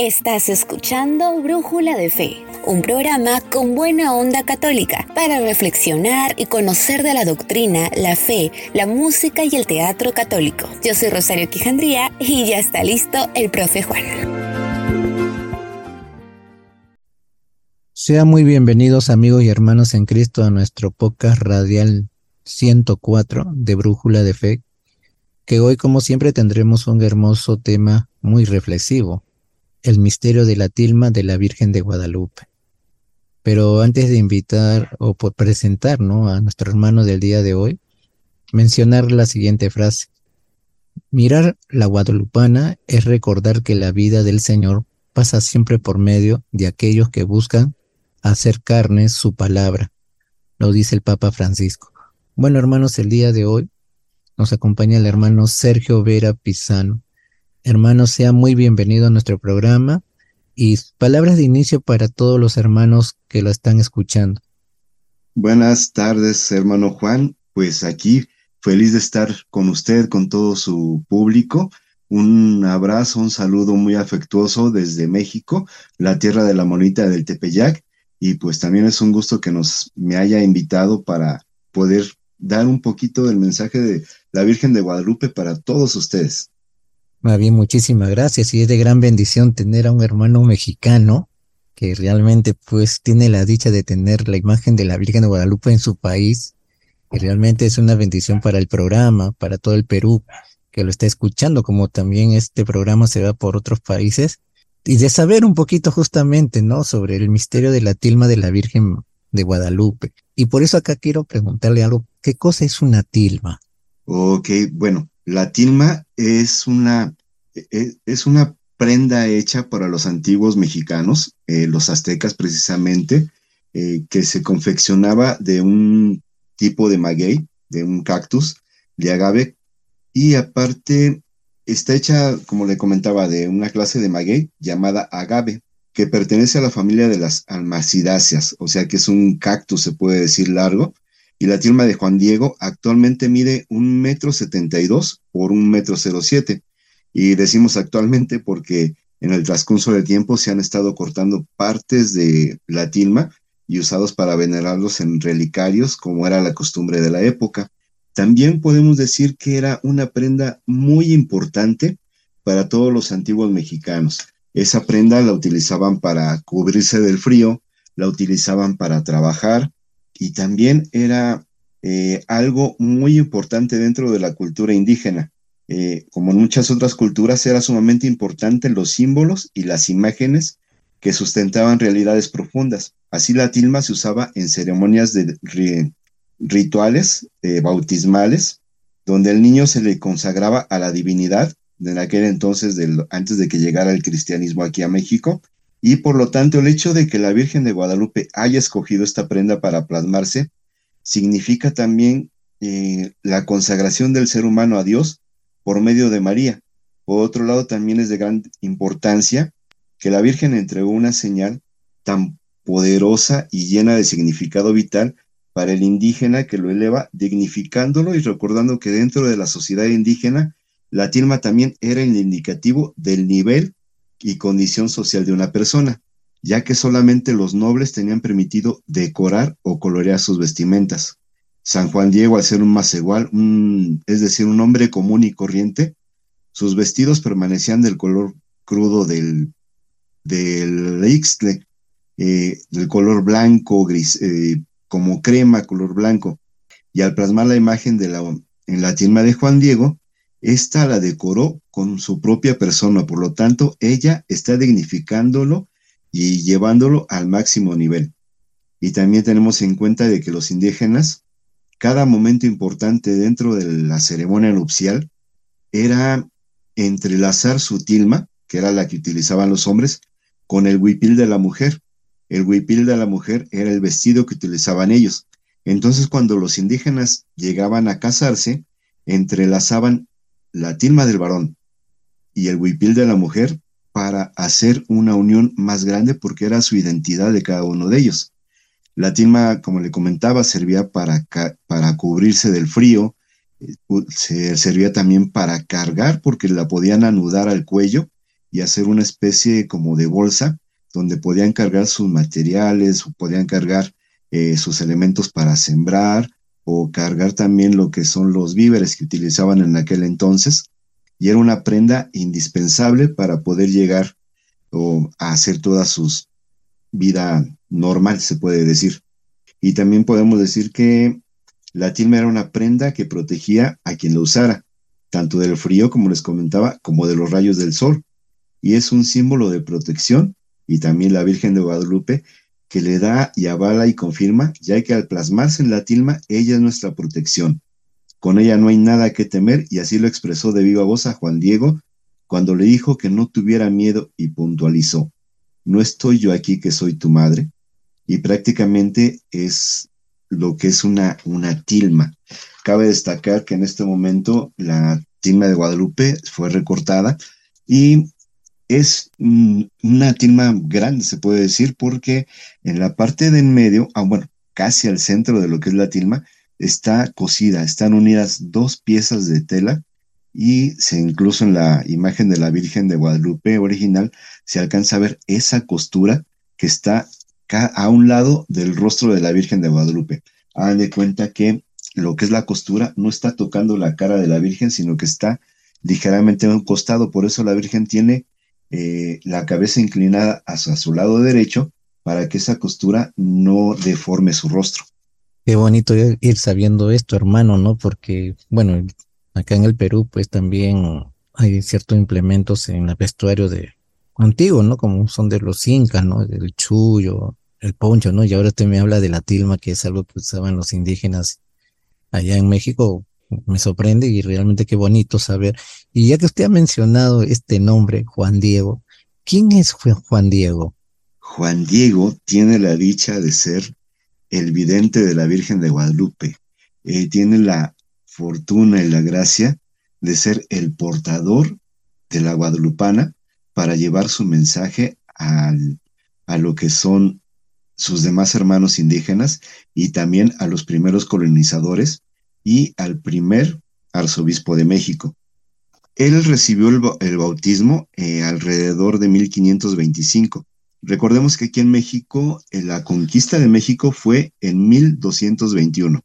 Estás escuchando Brújula de Fe, un programa con buena onda católica para reflexionar y conocer de la doctrina, la fe, la música y el teatro católico. Yo soy Rosario Quijandría y ya está listo el profe Juan. Sean muy bienvenidos amigos y hermanos en Cristo a nuestro podcast radial 104 de Brújula de Fe, que hoy como siempre tendremos un hermoso tema muy reflexivo el misterio de la tilma de la Virgen de Guadalupe. Pero antes de invitar o presentar a nuestro hermano del día de hoy, mencionar la siguiente frase. Mirar la guadalupana es recordar que la vida del Señor pasa siempre por medio de aquellos que buscan hacer carne su palabra, lo dice el Papa Francisco. Bueno, hermanos, el día de hoy nos acompaña el hermano Sergio Vera Pisano, Hermano, sea muy bienvenido a nuestro programa y palabras de inicio para todos los hermanos que lo están escuchando. Buenas tardes, hermano Juan. Pues aquí feliz de estar con usted, con todo su público. Un abrazo, un saludo muy afectuoso desde México, la tierra de la monita del Tepeyac. Y pues también es un gusto que nos me haya invitado para poder dar un poquito del mensaje de la Virgen de Guadalupe para todos ustedes. Más bien, muchísimas gracias. Y es de gran bendición tener a un hermano mexicano que realmente pues tiene la dicha de tener la imagen de la Virgen de Guadalupe en su país. Y realmente es una bendición para el programa, para todo el Perú que lo está escuchando, como también este programa se va por otros países. Y de saber un poquito justamente, ¿no? Sobre el misterio de la tilma de la Virgen de Guadalupe. Y por eso acá quiero preguntarle algo. ¿Qué cosa es una tilma? Ok, bueno, la tilma es una, e, e, es una prenda hecha para los antiguos mexicanos, eh, los aztecas precisamente, eh, que se confeccionaba de un tipo de maguey, de un cactus, de agave, y aparte está hecha, como le comentaba, de una clase de maguey llamada agave, que pertenece a la familia de las almacidáceas, o sea que es un cactus, se puede decir largo, y la tilma de Juan Diego actualmente mide un metro setenta y dos por un metro cero siete. Y decimos actualmente porque en el transcurso del tiempo se han estado cortando partes de la tilma y usados para venerarlos en relicarios, como era la costumbre de la época. También podemos decir que era una prenda muy importante para todos los antiguos mexicanos. Esa prenda la utilizaban para cubrirse del frío, la utilizaban para trabajar, y también era eh, algo muy importante dentro de la cultura indígena. Eh, como en muchas otras culturas, era sumamente importante los símbolos y las imágenes que sustentaban realidades profundas. Así la tilma se usaba en ceremonias de rituales eh, bautismales, donde el niño se le consagraba a la divinidad en aquel entonces, antes de que llegara el cristianismo aquí a México, y por lo tanto el hecho de que la Virgen de Guadalupe haya escogido esta prenda para plasmarse significa también eh, la consagración del ser humano a Dios por medio de María. Por otro lado, también es de gran importancia que la Virgen entregó una señal tan poderosa y llena de significado vital para el indígena que lo eleva, dignificándolo y recordando que dentro de la sociedad indígena, la tilma también era el indicativo del nivel y condición social de una persona, ya que solamente los nobles tenían permitido decorar o colorear sus vestimentas. San Juan Diego, al ser un macegual, es decir, un hombre común y corriente, sus vestidos permanecían del color crudo del, del ixtle, eh, del color blanco, gris, eh, como crema, color blanco. Y al plasmar la imagen de la, en la tilma de Juan Diego, esta la decoró con su propia persona, por lo tanto, ella está dignificándolo y llevándolo al máximo nivel. Y también tenemos en cuenta de que los indígenas, cada momento importante dentro de la ceremonia nupcial era entrelazar su tilma, que era la que utilizaban los hombres, con el huipil de la mujer. El huipil de la mujer era el vestido que utilizaban ellos. Entonces, cuando los indígenas llegaban a casarse, entrelazaban la tilma del varón y el huipil de la mujer para hacer una unión más grande porque era su identidad de cada uno de ellos. La tilma, como le comentaba, servía para, para cubrirse del frío, eh, se servía también para cargar porque la podían anudar al cuello y hacer una especie como de bolsa donde podían cargar sus materiales podían cargar eh, sus elementos para sembrar o cargar también lo que son los víveres que utilizaban en aquel entonces. Y era una prenda indispensable para poder llegar o a hacer toda su vida normal, se puede decir. Y también podemos decir que la tilma era una prenda que protegía a quien la usara, tanto del frío, como les comentaba, como de los rayos del sol. Y es un símbolo de protección y también la Virgen de Guadalupe que le da y avala y confirma, ya que al plasmarse en la tilma, ella es nuestra protección. Con ella no hay nada que temer y así lo expresó de viva voz a Juan Diego cuando le dijo que no tuviera miedo y puntualizó, no estoy yo aquí que soy tu madre. Y prácticamente es lo que es una, una tilma. Cabe destacar que en este momento la tilma de Guadalupe fue recortada y es una tilma grande, se puede decir, porque en la parte de en medio, ah, bueno, casi al centro de lo que es la tilma, está cosida, están unidas dos piezas de tela y se incluso en la imagen de la Virgen de Guadalupe original se alcanza a ver esa costura que está a un lado del rostro de la Virgen de Guadalupe. Hagan de cuenta que lo que es la costura no está tocando la cara de la Virgen, sino que está ligeramente a un costado. Por eso la Virgen tiene eh, la cabeza inclinada hacia su lado derecho para que esa costura no deforme su rostro. Qué bonito ir sabiendo esto, hermano, ¿no? Porque, bueno, acá en el Perú, pues también hay ciertos implementos en el vestuario de antiguo, ¿no? Como son de los incas, ¿no? El chullo, el poncho, ¿no? Y ahora usted me habla de la tilma, que es algo que usaban los indígenas allá en México. Me sorprende y realmente qué bonito saber. Y ya que usted ha mencionado este nombre, Juan Diego, ¿quién es Juan Diego? Juan Diego tiene la dicha de ser el vidente de la Virgen de Guadalupe. Eh, tiene la fortuna y la gracia de ser el portador de la guadalupana para llevar su mensaje al, a lo que son sus demás hermanos indígenas y también a los primeros colonizadores y al primer arzobispo de México. Él recibió el, bautismo eh, alrededor de 1525. Recordemos que aquí en México, eh, la conquista de México fue en 1221.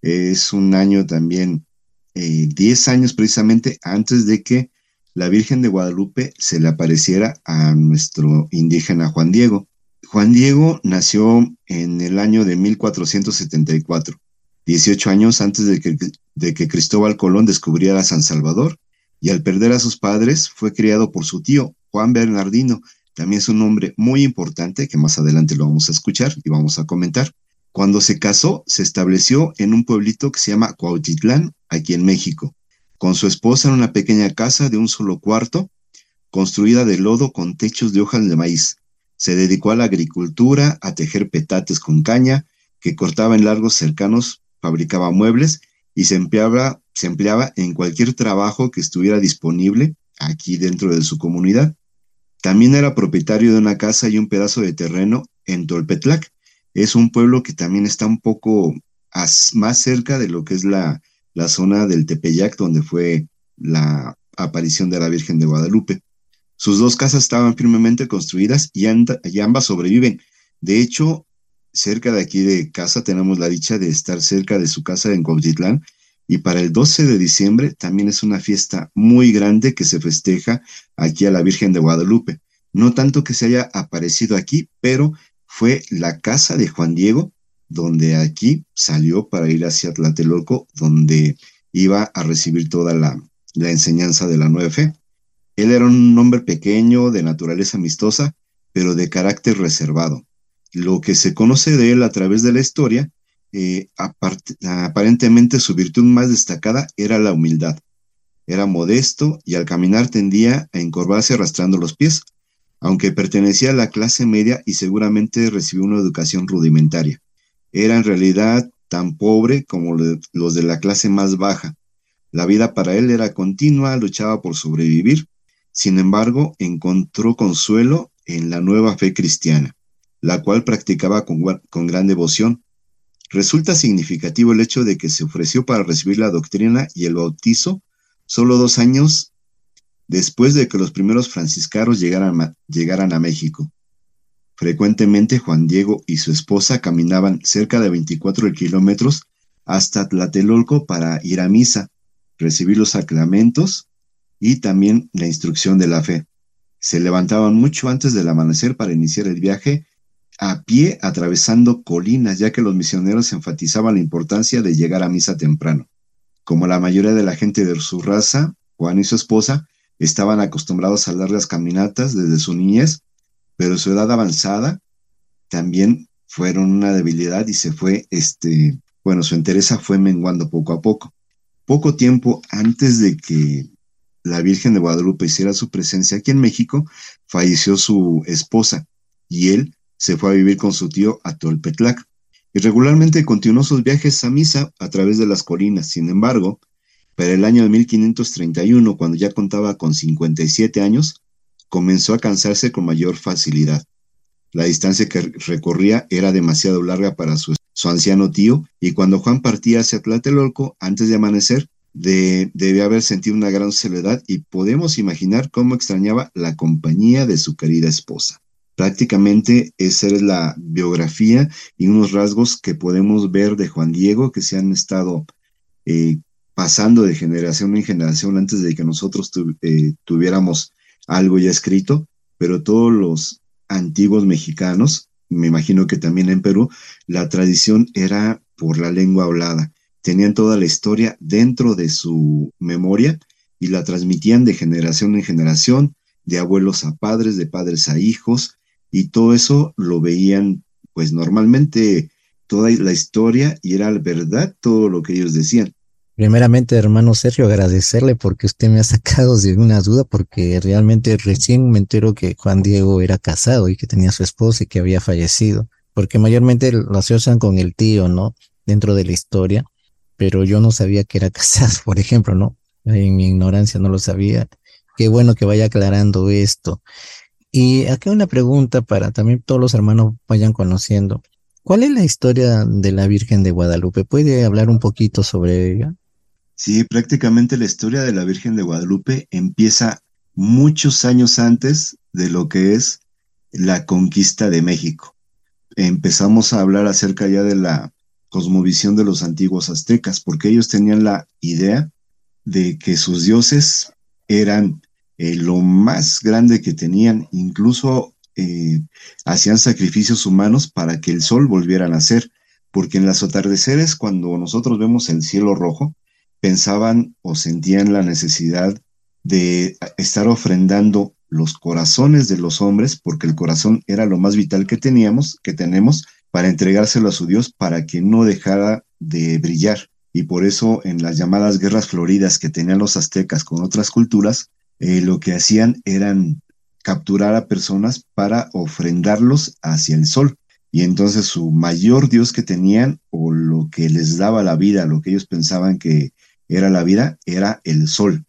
Es un año también, 10 eh, años precisamente antes de que la Virgen de Guadalupe se le apareciera a nuestro indígena Juan Diego. Juan Diego nació en el año de 1474, 18 años antes de que, de que Cristóbal Colón descubriera San Salvador y al perder a sus padres fue criado por su tío, Juan Bernardino. También es un nombre muy importante que más adelante lo vamos a escuchar y vamos a comentar. Cuando se casó, se estableció en un pueblito que se llama Cuautitlán, aquí en México, con su esposa en una pequeña casa de un solo cuarto, construida de lodo con techos de hojas de maíz. Se dedicó a la agricultura, a tejer petates con caña, que cortaba en largos cercanos, fabricaba muebles y se empleaba, se empleaba en cualquier trabajo que estuviera disponible aquí dentro de su comunidad. También era propietario de una casa y un pedazo de terreno en Tolpetlac. Es un pueblo que también está un poco más cerca de lo que es la, la zona del Tepeyac, donde fue la aparición de la Virgen de Guadalupe. Sus dos casas estaban firmemente construidas y, ambas sobreviven. De hecho, cerca de aquí de casa tenemos la dicha de estar cerca de su casa en Cuautitlán y para el 12 de diciembre también es una fiesta muy grande que se festeja aquí a la Virgen de Guadalupe. No tanto que se haya aparecido aquí, pero fue la casa de Juan Diego, donde aquí salió para ir hacia Tlatelolco, donde iba a recibir toda la, la enseñanza de la nueva fe. Él era un hombre pequeño, de naturaleza amistosa, pero de carácter reservado lo que se conoce de él a través de la historia, eh, aparentemente su virtud más destacada era la humildad. Era modesto y al caminar tendía a encorvarse arrastrando los pies, aunque pertenecía a la clase media y seguramente recibió una educación rudimentaria. Era en realidad tan pobre como los de la clase más baja. La vida para él era continua, luchaba por sobrevivir. Sin embargo, encontró consuelo en la nueva fe cristiana la cual practicaba con, gran devoción. Resulta significativo el hecho de que se ofreció para recibir la doctrina y el bautizo solo dos años después de que los primeros franciscanos llegaran, a México. Frecuentemente Juan Diego y su esposa caminaban cerca de 24 kilómetros hasta Tlatelolco para ir a misa, recibir los sacramentos y también la instrucción de la fe. Se levantaban mucho antes del amanecer para iniciar el viaje a pie atravesando colinas, ya que los misioneros enfatizaban la importancia de llegar a misa temprano. Como la mayoría de la gente de su raza, Juan y su esposa estaban acostumbrados a largas caminatas desde su niñez, pero su edad avanzada también fueron una debilidad y se fue, este, bueno, su entereza fue menguando poco a poco. Poco tiempo antes de que la Virgen de Guadalupe hiciera su presencia aquí en México, falleció su esposa y él se fue a vivir con su tío a Tolpetlac y regularmente continuó sus viajes a misa a través de las colinas. Sin embargo, para el año de 1531, cuando ya contaba con 57 años, comenzó a cansarse con mayor facilidad. La distancia que recorría era demasiado larga para su, anciano tío, y cuando Juan partía hacia Tlatelolco, antes de amanecer, de, debe haber sentido una gran soledad y podemos imaginar cómo extrañaba la compañía de su querida esposa. Prácticamente esa es la biografía y unos rasgos que podemos ver de Juan Diego que se han estado eh, pasando de generación en generación antes de que nosotros eh, tuviéramos algo ya escrito, pero todos los antiguos mexicanos, me imagino que también en Perú, la tradición era por la lengua hablada. Tenían toda la historia dentro de su memoria y la transmitían de generación en generación, de abuelos a padres, de padres a hijos, y todo eso lo veían pues normalmente toda la historia y era verdad todo lo que ellos decían. Primeramente, hermano Sergio, agradecerle porque usted me ha sacado de una duda porque realmente recién me entero que Juan Diego era casado y que tenía su esposa y que había fallecido, porque mayormente lo asocian con el tío, ¿no? Dentro de la historia, pero yo no sabía que era casado, por ejemplo, ¿no? En mi ignorancia no lo sabía. Qué bueno que vaya aclarando esto. Y aquí una pregunta para también todos los hermanos vayan conociendo. ¿Cuál es la historia de la Virgen de Guadalupe? ¿Puede hablar un poquito sobre ella? Sí, prácticamente la historia de la Virgen de Guadalupe empieza muchos años antes de lo que es la conquista de México. Empezamos a hablar acerca ya de la cosmovisión de los antiguos aztecas, porque ellos tenían la idea de que sus dioses eran eh, lo más grande que tenían, incluso eh, hacían sacrificios humanos para que el sol volviera a nacer, porque en los atardeceres, cuando nosotros vemos el cielo rojo, pensaban o sentían la necesidad de estar ofrendando los corazones de los hombres, porque el corazón era lo más vital que teníamos, que tenemos, para entregárselo a su Dios para que no dejara de brillar. Y por eso en las llamadas guerras floridas que tenían los aztecas con otras culturas, eh, lo que hacían eran capturar a personas para ofrendarlos hacia el sol. Y entonces su mayor dios que tenían, o lo que les daba la vida, lo que ellos pensaban que era la vida, era el sol.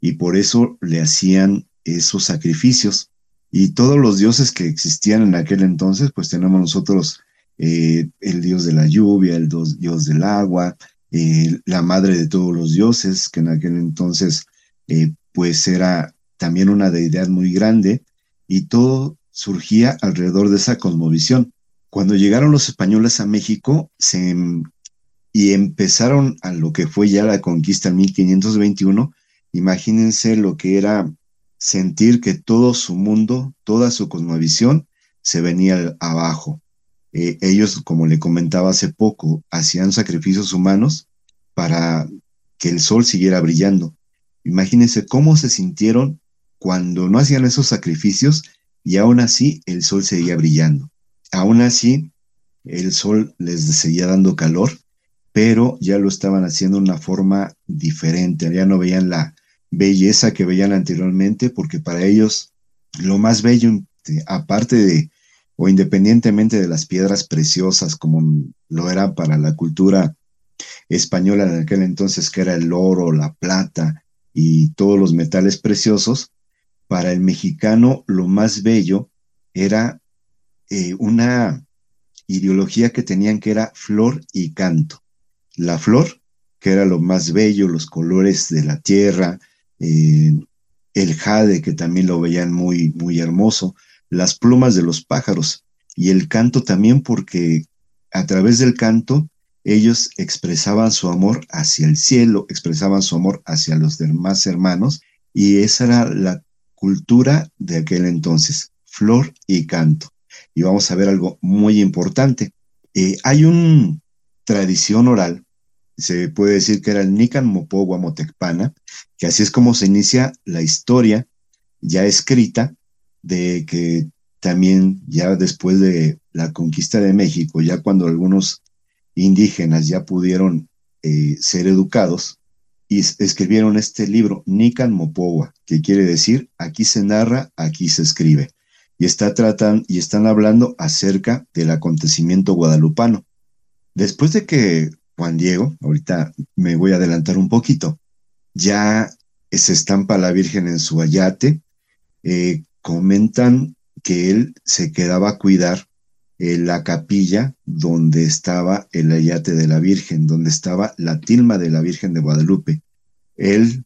Y por eso le hacían esos sacrificios. Y todos los dioses que existían en aquel entonces, pues tenemos nosotros eh, el dios de la lluvia, el dios, del agua, eh, la madre de todos los dioses, que en aquel entonces pues era también una deidad muy grande y todo surgía alrededor de esa cosmovisión. Cuando llegaron los españoles a México em, y empezaron a lo que fue ya la conquista en 1521, imagínense lo que era sentir que todo su mundo, toda su cosmovisión se venía abajo. Eh, ellos, como le comentaba hace poco, hacían sacrificios humanos para que el sol siguiera brillando. Imagínense cómo se sintieron cuando no hacían esos sacrificios y aún así el sol seguía brillando. Aún así el sol les seguía dando calor, pero ya lo estaban haciendo de una forma diferente, ya no veían la belleza que veían anteriormente, porque para ellos lo más bello, aparte de o independientemente de las piedras preciosas como lo era para la cultura española en aquel entonces, que era el oro, la plata, y todos los metales preciosos, para el mexicano lo más bello era eh, una ideología que tenían que era flor y canto. La flor, que era lo más bello, los colores de la tierra, eh, el jade, que también lo veían muy, muy hermoso, las plumas de los pájaros y el canto también porque a través del canto ellos expresaban su amor hacia el cielo, expresaban su amor hacia los demás hermanos y esa era la cultura de aquel entonces, flor y canto. Y vamos a ver algo muy importante. Eh, hay una tradición oral, se puede decir que era el Nican Mopogua Motecpana, que así es como se inicia la historia ya escrita de que también ya después de la conquista de México, ya cuando algunos indígenas ya pudieron eh, ser educados, y escribieron este libro, Nican Mopowa, que quiere decir aquí se narra, aquí se escribe. Y, está tratan, y están hablando acerca del acontecimiento guadalupano. Después de que Juan Diego, ahorita me voy a adelantar un poquito, ya se estampa la Virgen en su ayate, eh, comentan que él se quedaba a cuidar la capilla donde estaba el ayate de la Virgen, donde estaba la tilma de la Virgen de Guadalupe. Él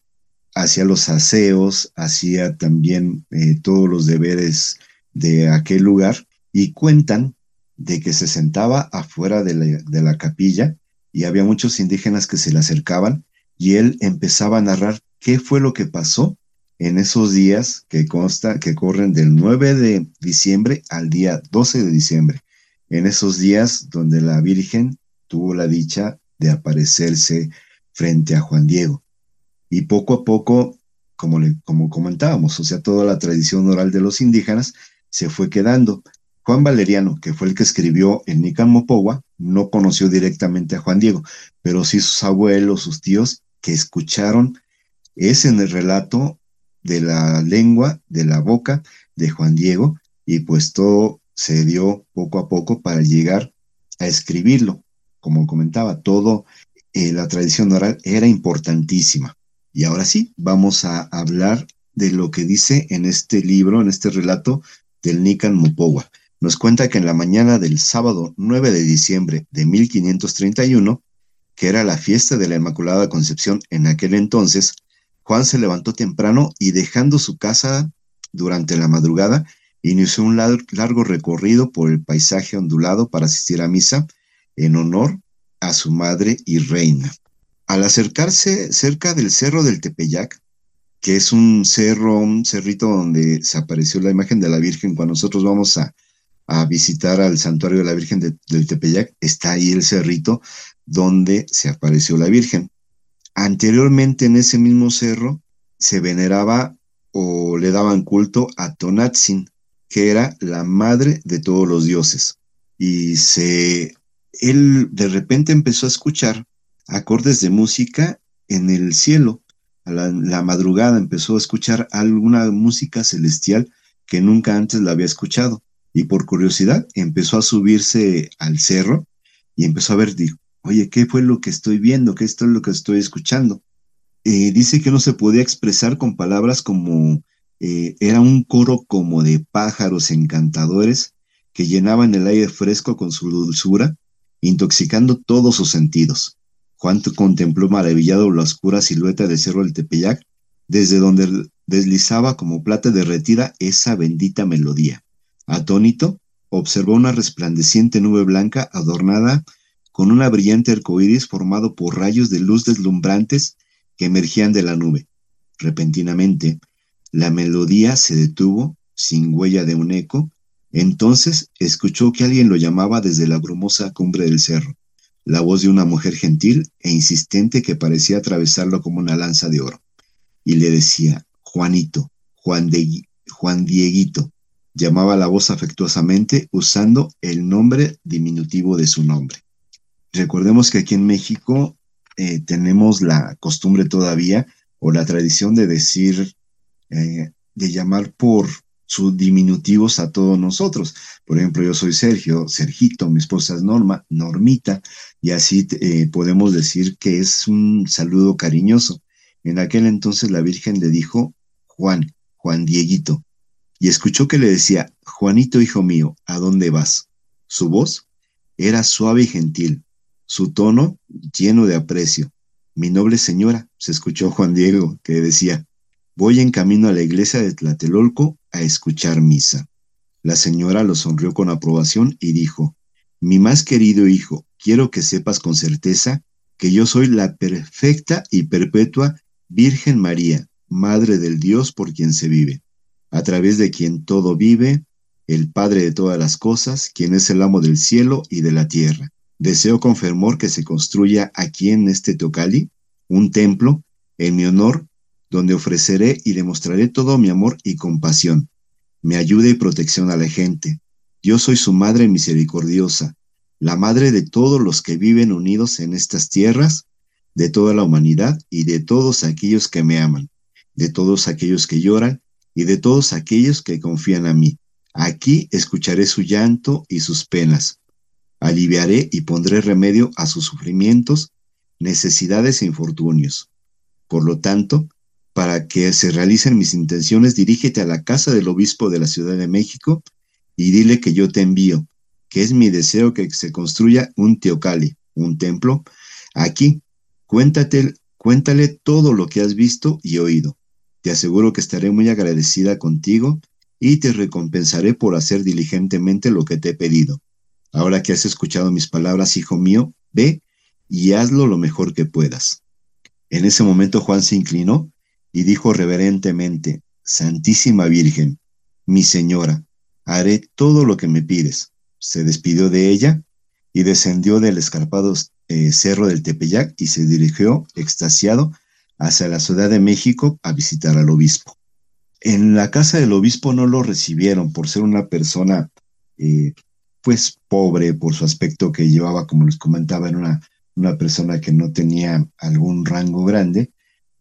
hacía los aseos, hacía también eh, todos los deberes de aquel lugar y cuentan de que se sentaba afuera de la capilla y había muchos indígenas que se le acercaban y él empezaba a narrar qué fue lo que pasó en esos días que consta que corren del 9 de diciembre al día 12 de diciembre, en esos días donde la Virgen tuvo la dicha de aparecerse frente a Juan Diego. Y poco a poco, como, le, como comentábamos, o sea, toda la tradición oral de los indígenas se fue quedando. Juan Valeriano, que fue el que escribió el Nican Mopogua, no conoció directamente a Juan Diego, pero sí sus abuelos, sus tíos, que escucharon ese en el relato de la lengua, de la boca de Juan Diego, y pues todo se dio poco a poco para llegar a escribirlo. Como comentaba, todo eh, la tradición oral era importantísima. Y ahora sí, vamos a hablar de lo que dice en este libro, en este relato del Nican Mupowa. Nos cuenta que en la mañana del sábado 9 de diciembre de 1531, que era la fiesta de la Inmaculada Concepción en aquel entonces, Juan se levantó temprano y dejando su casa durante la madrugada, inició un largo recorrido por el paisaje ondulado para asistir a misa en honor a su madre y reina. Al acercarse cerca del cerro del Tepeyac, que es un cerro, un cerrito donde se apareció la imagen de la Virgen, cuando nosotros vamos a, visitar al santuario de la Virgen del Tepeyac, está ahí el cerrito donde se apareció la Virgen. Anteriormente en ese mismo cerro se veneraba o le daban culto a Tonatzin, que era la madre de todos los dioses. Y se, él de repente empezó a escuchar acordes de música en el cielo. A la, madrugada empezó a escuchar alguna música celestial que nunca antes la había escuchado. Y por curiosidad empezó a subirse al cerro y empezó a ver, oye, ¿qué fue lo que estoy viendo? ¿Qué es lo que estoy escuchando? Eh, dice que no se podía expresar con palabras como eh, era un coro como de pájaros encantadores que llenaban el aire fresco con su dulzura, intoxicando todos sus sentidos. Juan contempló maravillado la oscura silueta del cerro del Tepeyac, desde donde deslizaba como plata derretida esa bendita melodía. Atónito, observó una resplandeciente nube blanca adornada con una brillante arcoíris formado por rayos de luz deslumbrantes que emergían de la nube. Repentinamente, la melodía se detuvo, sin huella de un eco. Entonces escuchó que alguien lo llamaba desde la brumosa cumbre del cerro, la voz de una mujer gentil e insistente que parecía atravesarlo como una lanza de oro. Y le decía, Juanito, Juan, de, Juan Dieguito. Llamaba la voz afectuosamente usando el nombre diminutivo de su nombre. Recordemos que aquí en México eh, tenemos la costumbre todavía o la tradición de decir, eh, de llamar por sus diminutivos a todos nosotros. Por ejemplo, yo soy Sergio, Sergito, mi esposa es Norma, Normita, y así eh, podemos decir que es un saludo cariñoso. En aquel entonces la Virgen le dijo Juan, Juan Dieguito, y escuchó que le decía, Juanito, hijo mío, ¿a dónde vas? Su voz era suave y gentil, su tono lleno de aprecio. Mi noble señora, se escuchó Juan Diego, que decía, Voy en camino a la iglesia de Tlatelolco a escuchar misa. La señora lo sonrió con aprobación y dijo, Mi más querido hijo, quiero que sepas con certeza que yo soy la perfecta y perpetua Virgen María, Madre del Dios por quien se vive, a través de quien todo vive, el Padre de todas las cosas, quien es el amo del cielo y de la tierra. Deseo con fervor que se construya aquí en este Tocali un templo en mi honor, donde ofreceré y demostraré todo mi amor y compasión, mi ayuda y protección a la gente. Yo soy su Madre misericordiosa, la Madre de todos los que viven unidos en estas tierras, de toda la humanidad y de todos aquellos que me aman, de todos aquellos que lloran y de todos aquellos que confían a mí. Aquí escucharé su llanto y sus penas aliviaré y pondré remedio a sus sufrimientos, necesidades e infortunios. Por lo tanto, para que se realicen mis intenciones, dirígete a la casa del obispo de la Ciudad de México y dile que yo te envío, que es mi deseo que se construya un teocali, un templo, aquí. Cuéntate, cuéntale todo lo que has visto y oído. Te aseguro que estaré muy agradecida contigo y te recompensaré por hacer diligentemente lo que te he pedido. Ahora que has escuchado mis palabras, hijo mío, ve y hazlo lo mejor que puedas. En ese momento Juan se inclinó y dijo reverentemente, Santísima Virgen, mi señora, haré todo lo que me pides. Se despidió de ella y descendió del escarpado eh, cerro del Tepeyac y se dirigió, extasiado, hacia la Ciudad de México a visitar al obispo. En la casa del obispo no lo recibieron por ser una persona eh, pues pobre por su aspecto que llevaba, como les comentaba, era una, una persona que no tenía algún rango grande,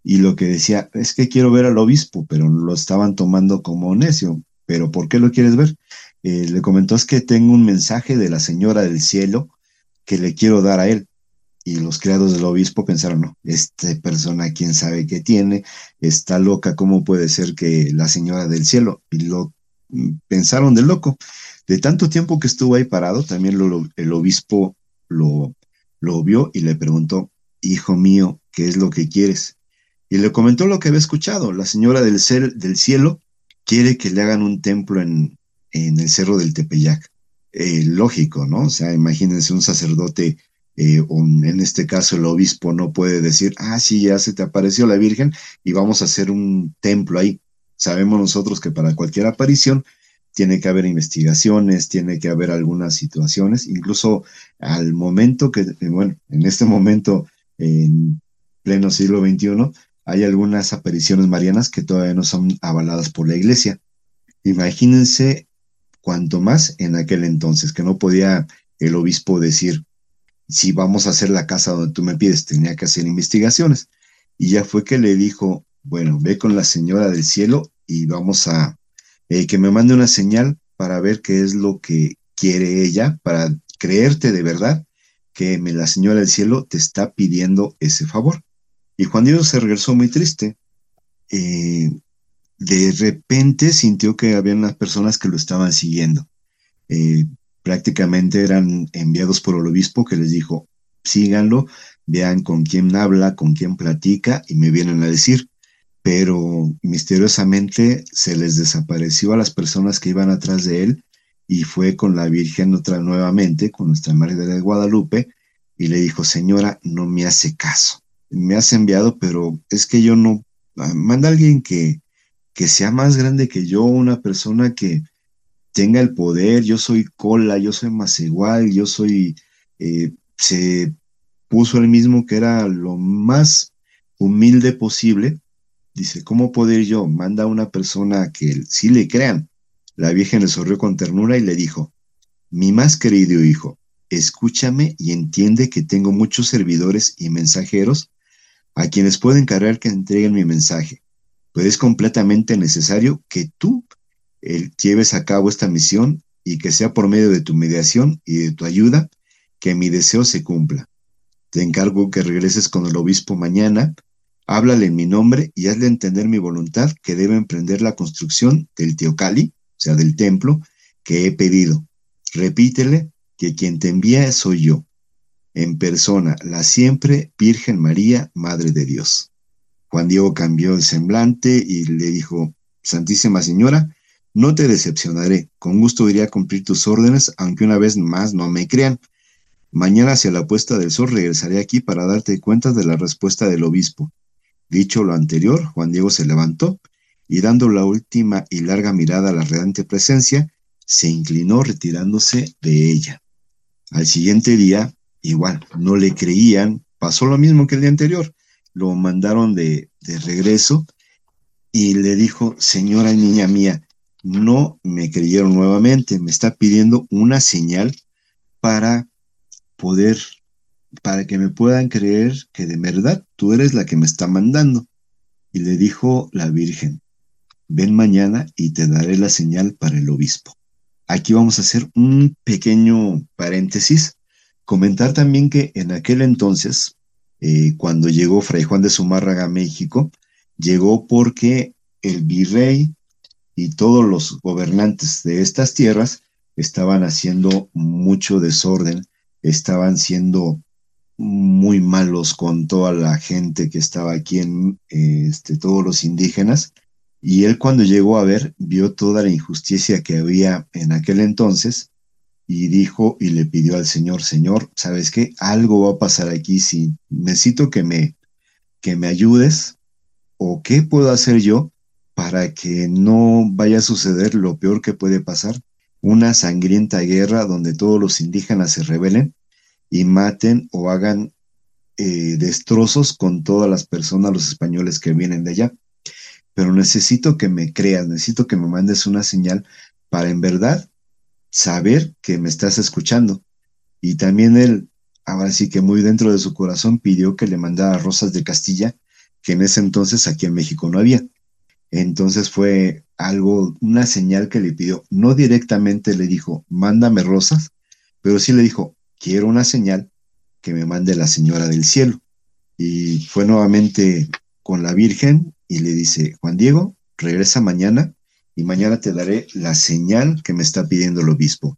y lo que decía es que quiero ver al obispo, pero lo estaban tomando como necio. ¿Pero por qué lo quieres ver? Eh, le comentó es que tengo un mensaje de la señora del cielo que le quiero dar a él. Y los criados del obispo pensaron, no, esta persona quién sabe qué tiene, está loca, ¿cómo puede ser que la señora del cielo? Y lo mm, pensaron de loco. De tanto tiempo que estuvo ahí parado, también el obispo lo, lo vio y le preguntó, hijo mío, ¿qué es lo que quieres? Y le comentó lo que había escuchado. La señora del, cielo quiere que le hagan un templo en, en el cerro del Tepeyac. Eh, lógico, ¿no? O sea, imagínense un sacerdote, eh, en este caso el obispo no puede decir, ah, sí, ya se te apareció la Virgen y vamos a hacer un templo ahí. Sabemos nosotros que para cualquier aparición tiene que haber investigaciones, tiene que haber algunas situaciones, incluso al momento que, bueno, en este momento, en pleno siglo XXI, hay algunas apariciones marianas que todavía no son avaladas por la iglesia. Imagínense cuanto más en aquel entonces, que no podía el obispo decir, si vamos a hacer la casa donde tú me pides, tenía que hacer investigaciones. Y ya fue que le dijo, bueno, ve con la señora del cielo y vamos a, eh, que me mande una señal para ver qué es lo que quiere ella, para creerte de verdad que me, la señora del cielo te está pidiendo ese favor. Y Juan Diego se regresó muy triste. Eh, de repente sintió que había unas personas que lo estaban siguiendo. Eh, prácticamente eran enviados por el obispo que les dijo, síganlo, vean con quién habla, con quién platica y me vienen a decir pero misteriosamente se les desapareció a las personas que iban atrás de él y fue con la Virgen otra nuevamente, con nuestra Madre de Guadalupe, y le dijo, señora, no me hace caso. Me has enviado, pero es que yo no, ah, manda a alguien que, que sea más grande que yo, una persona que tenga el poder, yo soy cola, yo soy más igual, yo soy, eh, se puso el mismo que era lo más humilde posible Dice, ¿cómo poder yo? Manda a una persona que sí le crean. La Virgen le sonrió con ternura y le dijo, mi más querido hijo, escúchame y entiende que tengo muchos servidores y mensajeros a quienes puedo encargar que entreguen mi mensaje, pero es completamente necesario que tú lleves a cabo esta misión y que sea por medio de tu mediación y de tu ayuda que mi deseo se cumpla. Te encargo que regreses con el obispo mañana Háblale en mi nombre y hazle entender mi voluntad que debe emprender la construcción del Teocali, o sea, del templo, que he pedido. Repítele que quien te envía soy yo, en persona, la siempre Virgen María, Madre de Dios. Juan Diego cambió el semblante y le dijo, Santísima Señora, no te decepcionaré, con gusto iré a cumplir tus órdenes, aunque una vez más no me crean. Mañana hacia la puesta del sol regresaré aquí para darte cuenta de la respuesta del obispo. Dicho lo anterior, Juan Diego se levantó y dando la última y larga mirada a la redante presencia, se inclinó retirándose de ella. Al siguiente día, igual, no le creían, pasó lo mismo que el día anterior, lo mandaron de, de regreso y le dijo, señora niña mía, no me creyeron nuevamente, me está pidiendo una señal para poder, para que me puedan creer que de verdad tú eres la que me está mandando. Y le dijo la Virgen, ven mañana y te daré la señal para el obispo. Aquí vamos a hacer un pequeño paréntesis, comentar también que en aquel entonces, eh, cuando llegó Fray Juan de Zumárraga a México, llegó porque el virrey y todos los gobernantes de estas tierras estaban haciendo mucho desorden, estaban siendo muy malos con toda la gente que estaba aquí en este, todos los indígenas. Y él cuando llegó a ver, vio toda la injusticia que había en aquel entonces y dijo y le pidió al Señor, Señor, ¿sabes qué? Algo va a pasar aquí si necesito que me, que me ayudes o qué puedo hacer yo para que no vaya a suceder lo peor que puede pasar, una sangrienta guerra donde todos los indígenas se rebelen y maten o hagan eh, destrozos con todas las personas, los españoles que vienen de allá. Pero necesito que me creas, necesito que me mandes una señal para en verdad saber que me estás escuchando. Y también él, ahora sí que muy dentro de su corazón, pidió que le mandara rosas de Castilla, que en ese entonces aquí en México no había. Entonces fue algo, una señal que le pidió. No directamente le dijo, mándame rosas, pero sí le dijo, quiero una señal que me mande la señora del cielo. Y fue nuevamente con la Virgen y le dice, Juan Diego, regresa mañana y mañana te daré la señal que me está pidiendo el obispo.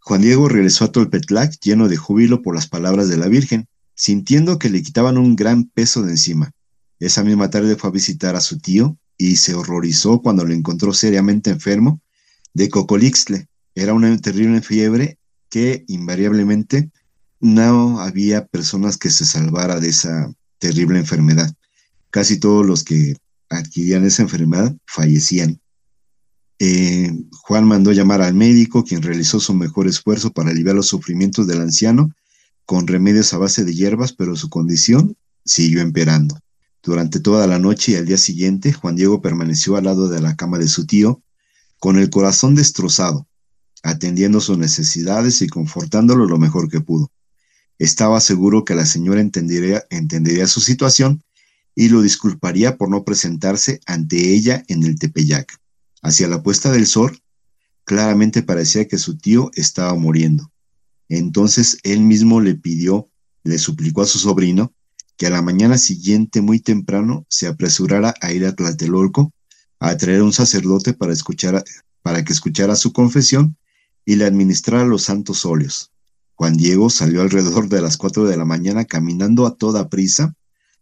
Juan Diego regresó a Tolpetlac lleno de júbilo por las palabras de la Virgen, sintiendo que le quitaban un gran peso de encima. Esa misma tarde fue a visitar a su tío, y se horrorizó cuando lo encontró seriamente enfermo de cocolixtle. Era una terrible fiebre que invariablemente no había personas que se salvara de esa terrible enfermedad. Casi todos los que adquirían esa enfermedad fallecían. Eh, Juan mandó llamar al médico, quien realizó su mejor esfuerzo para aliviar los sufrimientos del anciano con remedios a base de hierbas, pero su condición siguió empeorando. Durante toda la noche y al día siguiente, Juan Diego permaneció al lado de la cama de su tío, con el corazón destrozado, atendiendo sus necesidades y confortándolo lo mejor que pudo. Estaba seguro que la señora entendería, su situación y lo disculparía por no presentarse ante ella en el Tepeyac. Hacia la puesta del sol, claramente parecía que su tío estaba muriendo. Entonces él mismo le pidió, le suplicó a su sobrino que a la mañana siguiente muy temprano se apresurara a ir a Tlatelolco a traer un sacerdote para, escuchar, para que escuchara su confesión y le administrara los santos óleos. Juan Diego salió alrededor de las cuatro de la mañana caminando a toda prisa,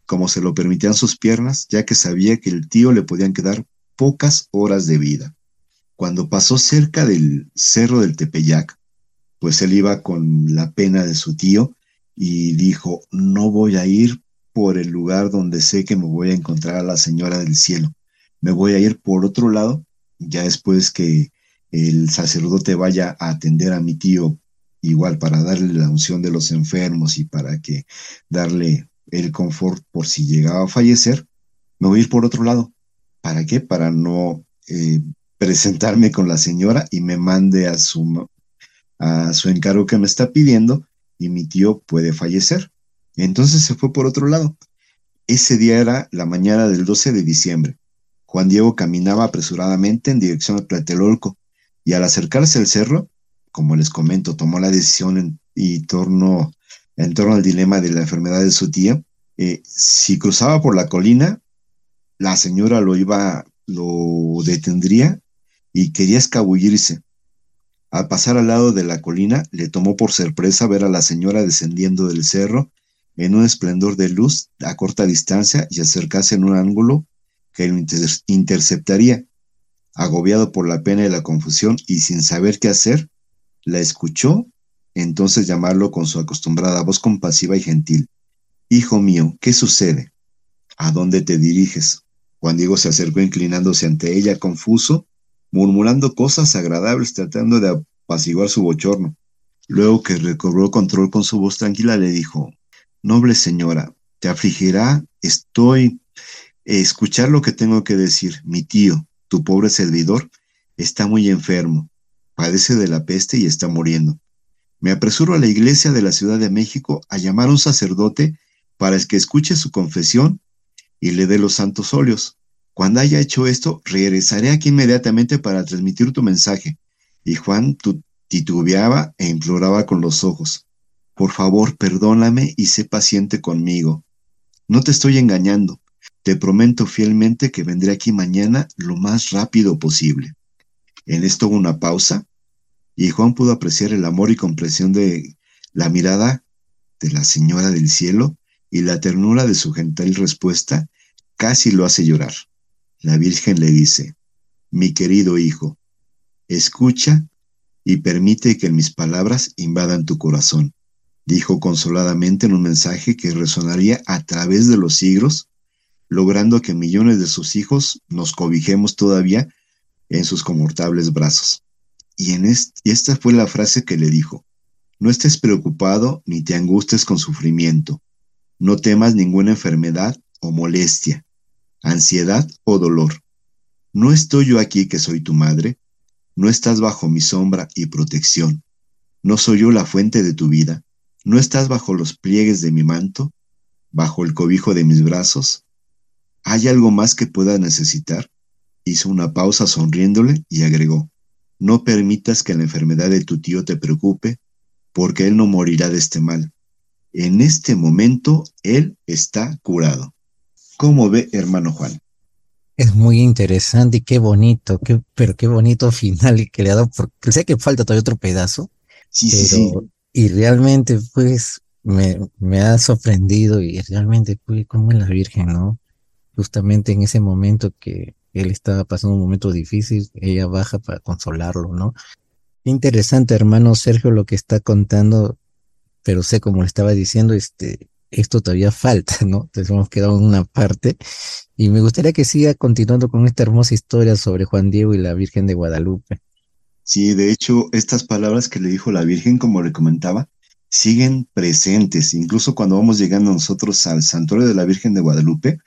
como se lo permitían sus piernas, ya que sabía que el tío le podían quedar pocas horas de vida. Cuando pasó cerca del cerro del Tepeyac, pues él iba con la pena de su tío, y dijo, no voy a ir por el lugar donde sé que me voy a encontrar a la señora del cielo. Me voy a ir por otro lado, ya después que el sacerdote vaya a atender a mi tío, igual para darle la unción de los enfermos y para que darle el confort por si llegaba a fallecer, me voy a ir por otro lado. ¿Para qué? Para no eh, presentarme con la señora y me mande a su, a su encargo que me está pidiendo y mi tío puede fallecer. Entonces se fue por otro lado. Ese día era la mañana del 12 de diciembre. Juan Diego caminaba apresuradamente en dirección a Tlatelolco y al acercarse al cerro, como les comento, tomó la decisión en, y torno, en torno al dilema de la enfermedad de su tía. Eh, si cruzaba por la colina, la señora lo iba, lo detendría y quería escabullirse. Al pasar al lado de la colina, le tomó por sorpresa ver a la señora descendiendo del cerro en un esplendor de luz a corta distancia y acercarse en un ángulo que lo interceptaría. Agobiado por la pena y la confusión y sin saber qué hacer, la escuchó, entonces llamarlo con su acostumbrada voz compasiva y gentil. Hijo mío, ¿qué sucede? ¿A dónde te diriges? Juan Diego se acercó inclinándose ante ella, confuso, murmurando cosas agradables, tratando de apaciguar su bochorno. Luego que recobró control con su voz tranquila, le dijo, Noble señora, te afligirá, estoy escuchar lo que tengo que decir. Mi tío, tu pobre servidor, está muy enfermo, padece de la peste y está muriendo. Me apresuro a la iglesia de la Ciudad de México a llamar a un sacerdote para que escuche su confesión y le dé los santos óleos. Cuando haya hecho esto, regresaré aquí inmediatamente para transmitir tu mensaje. Y Juan titubeaba e imploraba con los ojos. Por favor, perdóname y sé paciente conmigo. No te estoy engañando. Te prometo fielmente que vendré aquí mañana lo más rápido posible. En esto hubo una pausa y Juan pudo apreciar el amor y comprensión de la mirada de la señora del cielo y la ternura de su gentil respuesta casi lo hace llorar. La Virgen le dice, mi querido hijo, escucha y permite que mis palabras invadan tu corazón, dijo consoladamente en un mensaje que resonaría a través de los siglos, logrando que millones de sus hijos nos cobijemos todavía en sus confortables brazos. Y, en esta fue la frase que le dijo, no estés preocupado ni te angustes con sufrimiento, no temas ninguna enfermedad o molestia, ansiedad o dolor. ¿No estoy yo aquí que soy tu madre? ¿No estás bajo mi sombra y protección? ¿No soy yo la fuente de tu vida? ¿No estás bajo los pliegues de mi manto? ¿Bajo el cobijo de mis brazos? ¿Hay algo más que pueda necesitar? Hizo una pausa sonriéndole y agregó, no permitas que la enfermedad de tu tío te preocupe, porque él no morirá de este mal. En este momento, él está curado. ¿Cómo ve, hermano Juan? Es muy interesante y qué bonito, qué, pero qué bonito final que le ha dado, porque sé que falta todavía otro pedazo. Sí, sí, sí. Y realmente, pues, me, me ha sorprendido y realmente, pues, como es la Virgen, ¿no? Justamente en ese momento que él estaba pasando un momento difícil, ella baja para consolarlo, ¿no? Interesante, hermano Sergio, lo que está contando, pero sé, como le estaba diciendo, este, esto todavía falta, ¿no? Entonces hemos quedado en una parte y me gustaría que siga continuando con esta hermosa historia sobre Juan Diego y la Virgen de Guadalupe. Sí, de hecho, estas palabras que le dijo la Virgen, como le comentaba, siguen presentes, incluso cuando vamos llegando nosotros al santuario de la Virgen de Guadalupe,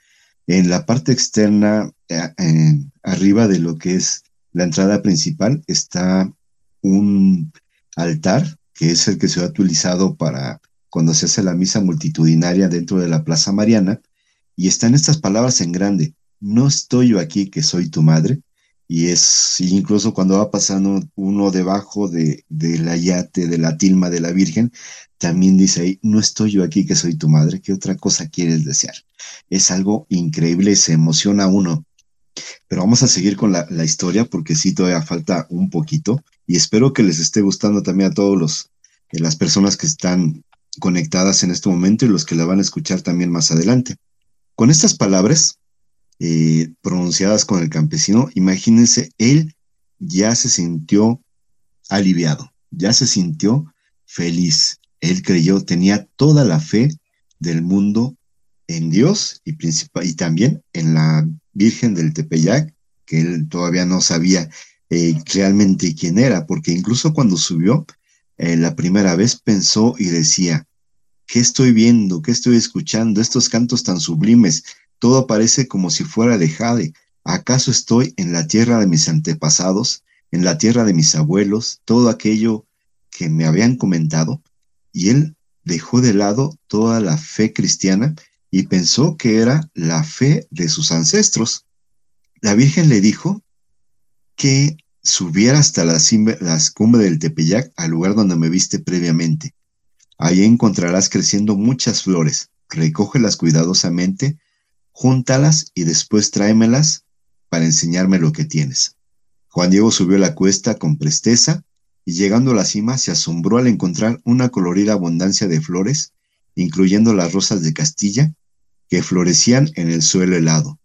en la parte externa, eh, arriba de lo que es la entrada principal, está un altar que es el que se ha utilizado para cuando se hace la misa multitudinaria dentro de la Plaza Mariana, y están estas palabras en grande, no estoy yo aquí que soy tu madre, y es incluso cuando va pasando uno debajo de, de la yate, de la tilma de la Virgen, también dice ahí, no estoy yo aquí que soy tu madre, ¿qué otra cosa quieres desear? Es algo increíble, se emociona uno. Pero vamos a seguir con la, la historia porque sí todavía falta un poquito y espero que les esté gustando también a todos los, eh, las personas que están conectadas en este momento y los que la van a escuchar también más adelante. Con estas palabras eh, pronunciadas con el campesino, imagínense, él ya se sintió aliviado, ya se sintió feliz. Él creyó, tenía toda la fe del mundo en Dios y, y también en la Virgen del Tepeyac, que él todavía no sabía eh, realmente quién era, porque incluso cuando subió, eh, la primera vez pensó y decía, ¿qué estoy viendo? ¿Qué estoy escuchando? Estos cantos tan sublimes, todo parece como si fuera de Jade. ¿Acaso estoy en la tierra de mis antepasados, en la tierra de mis abuelos, todo aquello que me habían comentado? Y él dejó de lado toda la fe cristiana y pensó que era la fe de sus ancestros. La Virgen le dijo que subiera hasta la, cumbre del Tepeyac, al lugar donde me viste previamente. Ahí encontrarás creciendo muchas flores. Recógelas cuidadosamente, júntalas y después tráemelas para enseñarme lo que tienes. Juan Diego subió la cuesta con presteza y llegando a la cima se asombró al encontrar una colorida abundancia de flores incluyendo las rosas de Castilla, que florecían en el suelo helado.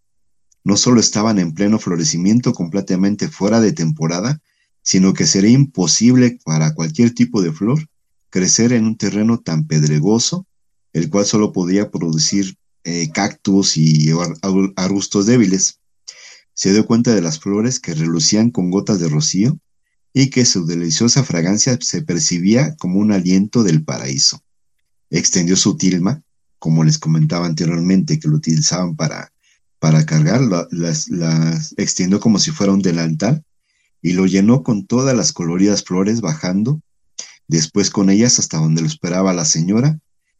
No solo estaban en pleno florecimiento completamente fuera de temporada, sino que sería imposible para cualquier tipo de flor crecer en un terreno tan pedregoso, el cual solo podía producir eh, cactus y arbustos débiles. Se dio cuenta de las flores que relucían con gotas de rocío y que su deliciosa fragancia se percibía como un aliento del paraíso. Extendió su tilma, como les comentaba anteriormente, que lo utilizaban para, para cargar, las, las extendió como si fuera un delantal y lo llenó con todas las coloridas flores bajando, después con ellas hasta donde lo esperaba la señora,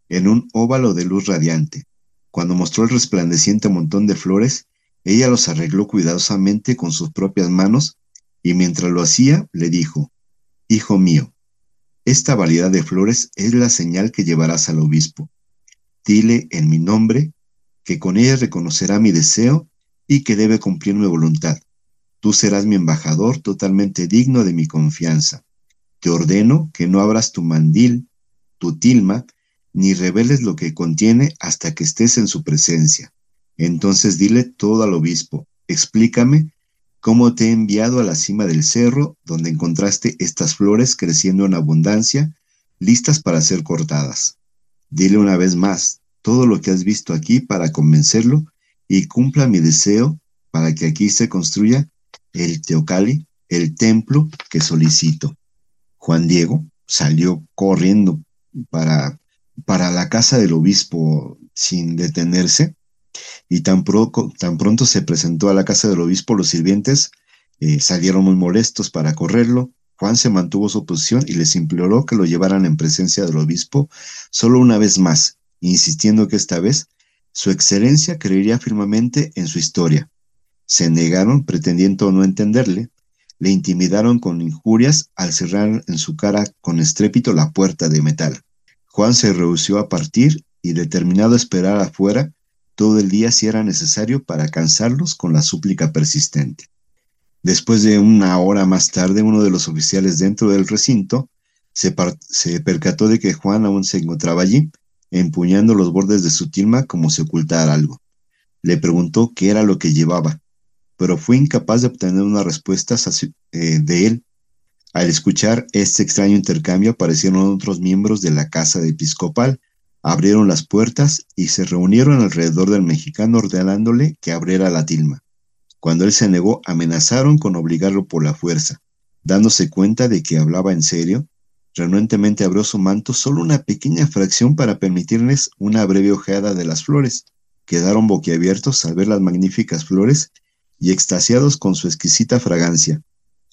en un óvalo de luz radiante. Cuando mostró el resplandeciente montón de flores, ella los arregló cuidadosamente con sus propias manos y mientras lo hacía le dijo, Hijo mío, esta variedad de flores es la señal que llevarás al obispo. Dile en mi nombre que con ella reconocerá mi deseo y que debe cumplir mi voluntad. Tú serás mi embajador totalmente digno de mi confianza. Te ordeno que no abras tu mandil, tu tilma, ni reveles lo que contiene hasta que estés en su presencia. Entonces dile todo al obispo, explícame cómo te he enviado a la cima del cerro donde encontraste estas flores creciendo en abundancia, listas para ser cortadas. Dile una vez más todo lo que has visto aquí para convencerlo y cumpla mi deseo para que aquí se construya el Teocali, el templo que solicito. Juan Diego salió corriendo para, para la casa del obispo sin detenerse y tan, pronto se presentó a la casa del obispo, los sirvientes eh, salieron muy molestos para correrlo. Juan se mantuvo su posición y les imploró que lo llevaran en presencia del obispo solo una vez más, insistiendo que esta vez su excelencia creería firmemente en su historia. Se negaron, pretendiendo no entenderle, le intimidaron con injurias al cerrar en su cara con estrépito la puerta de metal. Juan se rehusó a partir y determinado a esperar afuera todo el día si era necesario para cansarlos con la súplica persistente. Después de una hora más tarde, uno de los oficiales dentro del recinto se, percató de que Juan aún se encontraba allí, empuñando los bordes de su tilma como si ocultara algo. Le preguntó qué era lo que llevaba, pero fue incapaz de obtener una respuesta eh, de él. Al escuchar este extraño intercambio aparecieron otros miembros de la casa episcopal, abrieron las puertas y se reunieron alrededor del mexicano ordenándole que abriera la tilma. Cuando él se negó, amenazaron con obligarlo por la fuerza. Dándose cuenta de que hablaba en serio, renuentemente abrió su manto solo una pequeña fracción para permitirles una breve ojeada de las flores. Quedaron boquiabiertos al ver las magníficas flores y extasiados con su exquisita fragancia.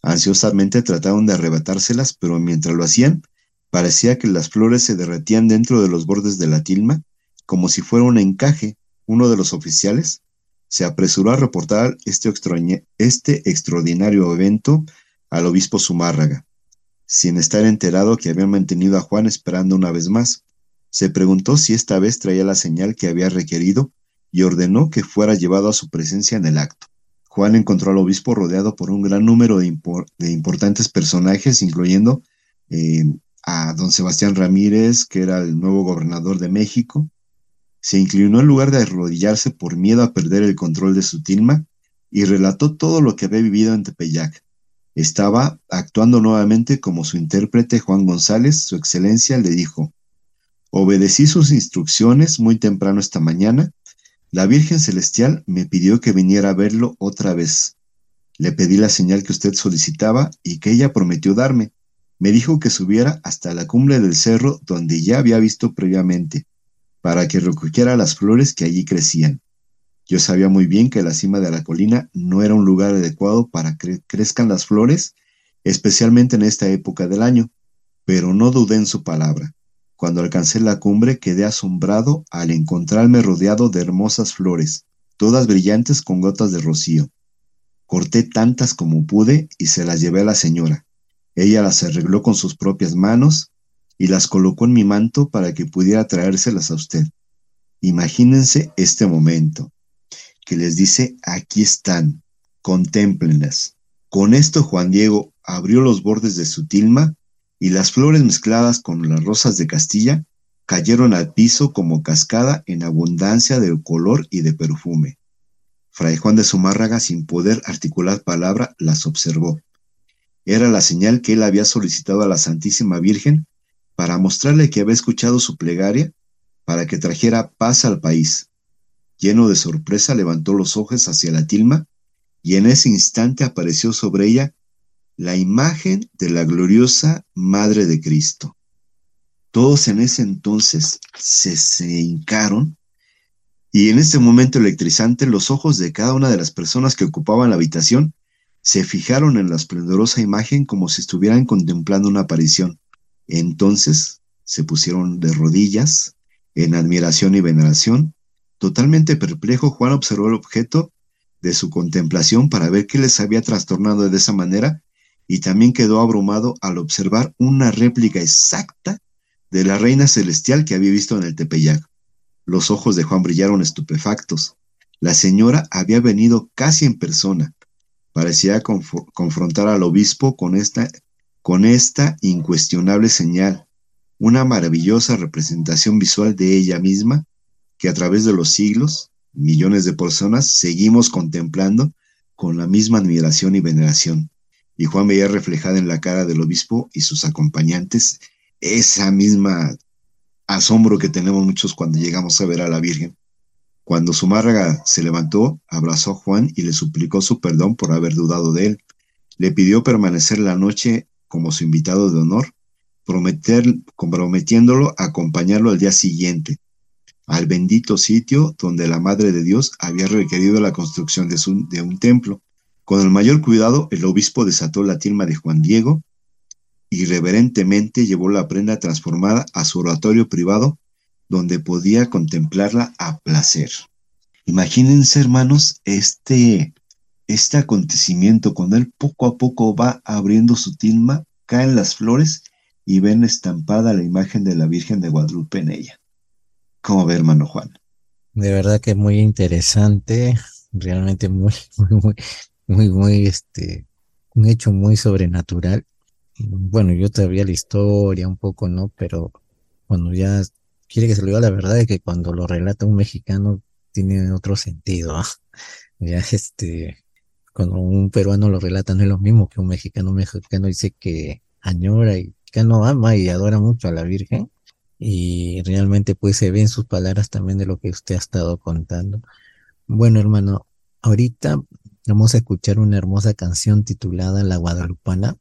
Ansiosamente trataron de arrebatárselas, pero mientras lo hacían, parecía que las flores se derretían dentro de los bordes de la tilma, como si fuera un encaje. Uno de los oficiales se apresuró a reportar este, este extraordinario evento al obispo Zumárraga, sin estar enterado que habían mantenido a Juan esperando una vez más. Se preguntó si esta vez traía la señal que había requerido y ordenó que fuera llevado a su presencia en el acto. Juan encontró al obispo rodeado por un gran número de, importantes personajes, incluyendo eh, a don Sebastián Ramírez, que era el nuevo gobernador de México. Se inclinó en lugar de arrodillarse por miedo a perder el control de su tilma y relató todo lo que había vivido en Tepeyac. Estaba actuando nuevamente como su intérprete Juan González, su excelencia, le dijo, obedecí sus instrucciones muy temprano esta mañana la Virgen Celestial me pidió que viniera a verlo otra vez. Le pedí la señal que usted solicitaba y que ella prometió darme. Me dijo que subiera hasta la cumbre del cerro donde ya había visto previamente, para que recogiera las flores que allí crecían. Yo sabía muy bien que la cima de la colina no era un lugar adecuado para que crezcan las flores, especialmente en esta época del año, pero no dudé en su palabra. Cuando alcancé la cumbre quedé asombrado al encontrarme rodeado de hermosas flores, todas brillantes con gotas de rocío. Corté tantas como pude y se las llevé a la señora. Ella las arregló con sus propias manos y las colocó en mi manto para que pudiera traérselas a usted. Imagínense este momento, que les dice, aquí están, contémplenlas. Con esto Juan Diego abrió los bordes de su tilma y las flores mezcladas con las rosas de Castilla cayeron al piso como cascada en abundancia de color y de perfume. Fray Juan de Zumárraga, sin poder articular palabra, las observó. Era la señal que él había solicitado a la Santísima Virgen para mostrarle que había escuchado su plegaria para que trajera paz al país. Lleno de sorpresa, levantó los ojos hacia la tilma y en ese instante apareció sobre ella la imagen de la gloriosa Madre de Cristo. Todos en ese entonces se, se hincaron y en ese momento electrizante los ojos de cada una de las personas que ocupaban la habitación se fijaron en la esplendorosa imagen como si estuvieran contemplando una aparición. Entonces se pusieron de rodillas en admiración y veneración. Totalmente perplejo, Juan observó el objeto de su contemplación para ver qué les había trastornado de esa manera y también quedó abrumado al observar una réplica exacta de la reina celestial que había visto en el Tepeyac. Los ojos de Juan brillaron estupefactos. La señora había venido casi en persona. Parecía confrontar al obispo con esta, con esta incuestionable señal, una maravillosa representación visual de ella misma que a través de los siglos, millones de personas, seguimos contemplando con la misma admiración y veneración. Y Juan veía reflejada en la cara del obispo y sus acompañantes esa misma asombro que tenemos muchos cuando llegamos a ver a la Virgen. Cuando Zumárraga se levantó, abrazó a Juan y le suplicó su perdón por haber dudado de él. Le pidió permanecer la noche como su invitado de honor, prometer, comprometiéndolo a acompañarlo al día siguiente, al bendito sitio donde la Madre de Dios había requerido la construcción de, de un templo. Con el mayor cuidado, el obispo desató la tilma de Juan Diego y reverentemente llevó la prenda transformada a su oratorio privado, donde podía contemplarla a placer. Imagínense, hermanos, este, este acontecimiento, cuando él poco a poco va abriendo su tilma, caen las flores y ven estampada la imagen de la Virgen de Guadalupe en ella. ¿Cómo ve, hermano Juan? De verdad que muy interesante, realmente muy, muy, muy, muy, muy, este, un hecho muy sobrenatural bueno, yo todavía la historia un poco, ¿no? Pero cuando ya quiere que se lo diga la verdad es que cuando lo relata un mexicano tiene otro sentido. ¿ah? Ya este, cuando un peruano lo relata no es lo mismo que un mexicano. Un mexicano dice que añora y que no ama y adora mucho a la Virgen. Y realmente pues se ve en sus palabras también de lo que usted ha estado contando. Bueno, hermano, ahorita vamos a escuchar una hermosa canción titulada La Guadalupana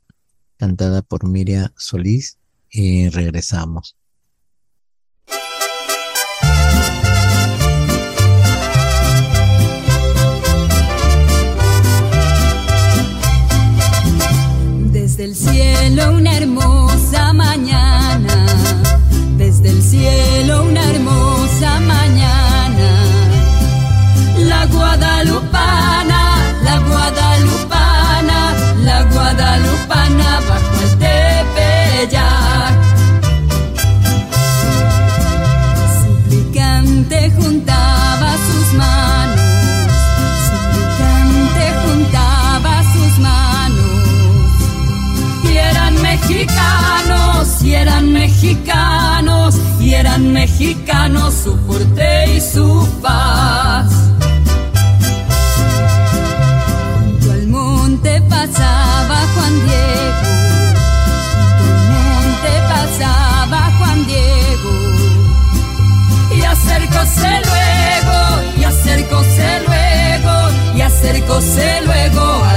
cantada por Miria Solís, y regresamos. Desde el cielo una hermosa mañana, desde el cielo una su porte y su paz. Junto al monte pasaba Juan Diego, junto al monte pasaba Juan Diego. Y acercóse luego, y acercóse luego, y acercóse luego al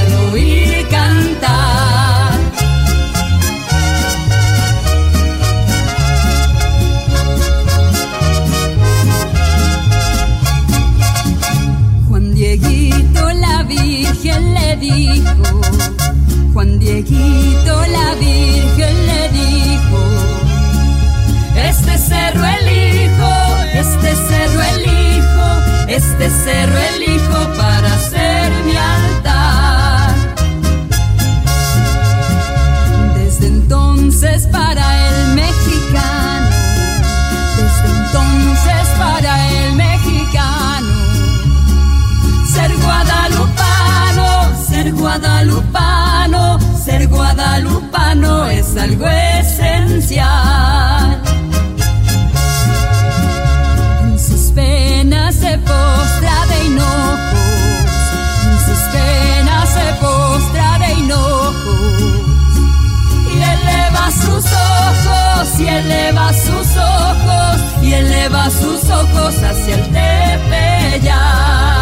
este cerro elijo para hacer mi altar. Desde entonces para el mexicano, desde entonces para el mexicano, ser guadalupano, ser guadalupano, ser guadalupano es algo esencial. Y eleva sus ojos, y eleva sus ojos hacia el Tepeyac.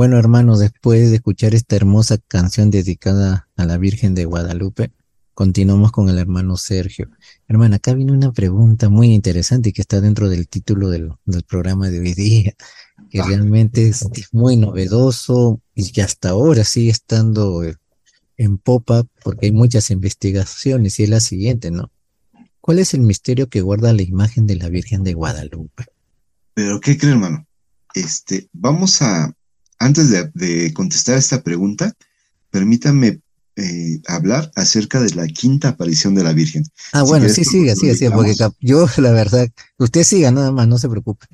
Bueno, hermanos, después de escuchar esta hermosa canción dedicada a la Virgen de Guadalupe, continuamos con el hermano Sergio. Hermana, acá viene una pregunta muy interesante que está dentro del título del, del programa de hoy día, que realmente es, es muy novedoso y que hasta ahora sigue estando eh, en popa porque hay muchas investigaciones y es la siguiente, ¿no? ¿Cuál es el misterio que guarda la imagen de la Virgen de Guadalupe? Pero, ¿qué cree, hermano? Este, vamos a, antes de, de contestar esta pregunta, permítame eh, hablar acerca de la quinta aparición de la Virgen. Ah, Si bueno, sí, siga, siga, siga, porque yo, la verdad, usted siga nada más, no se preocupe.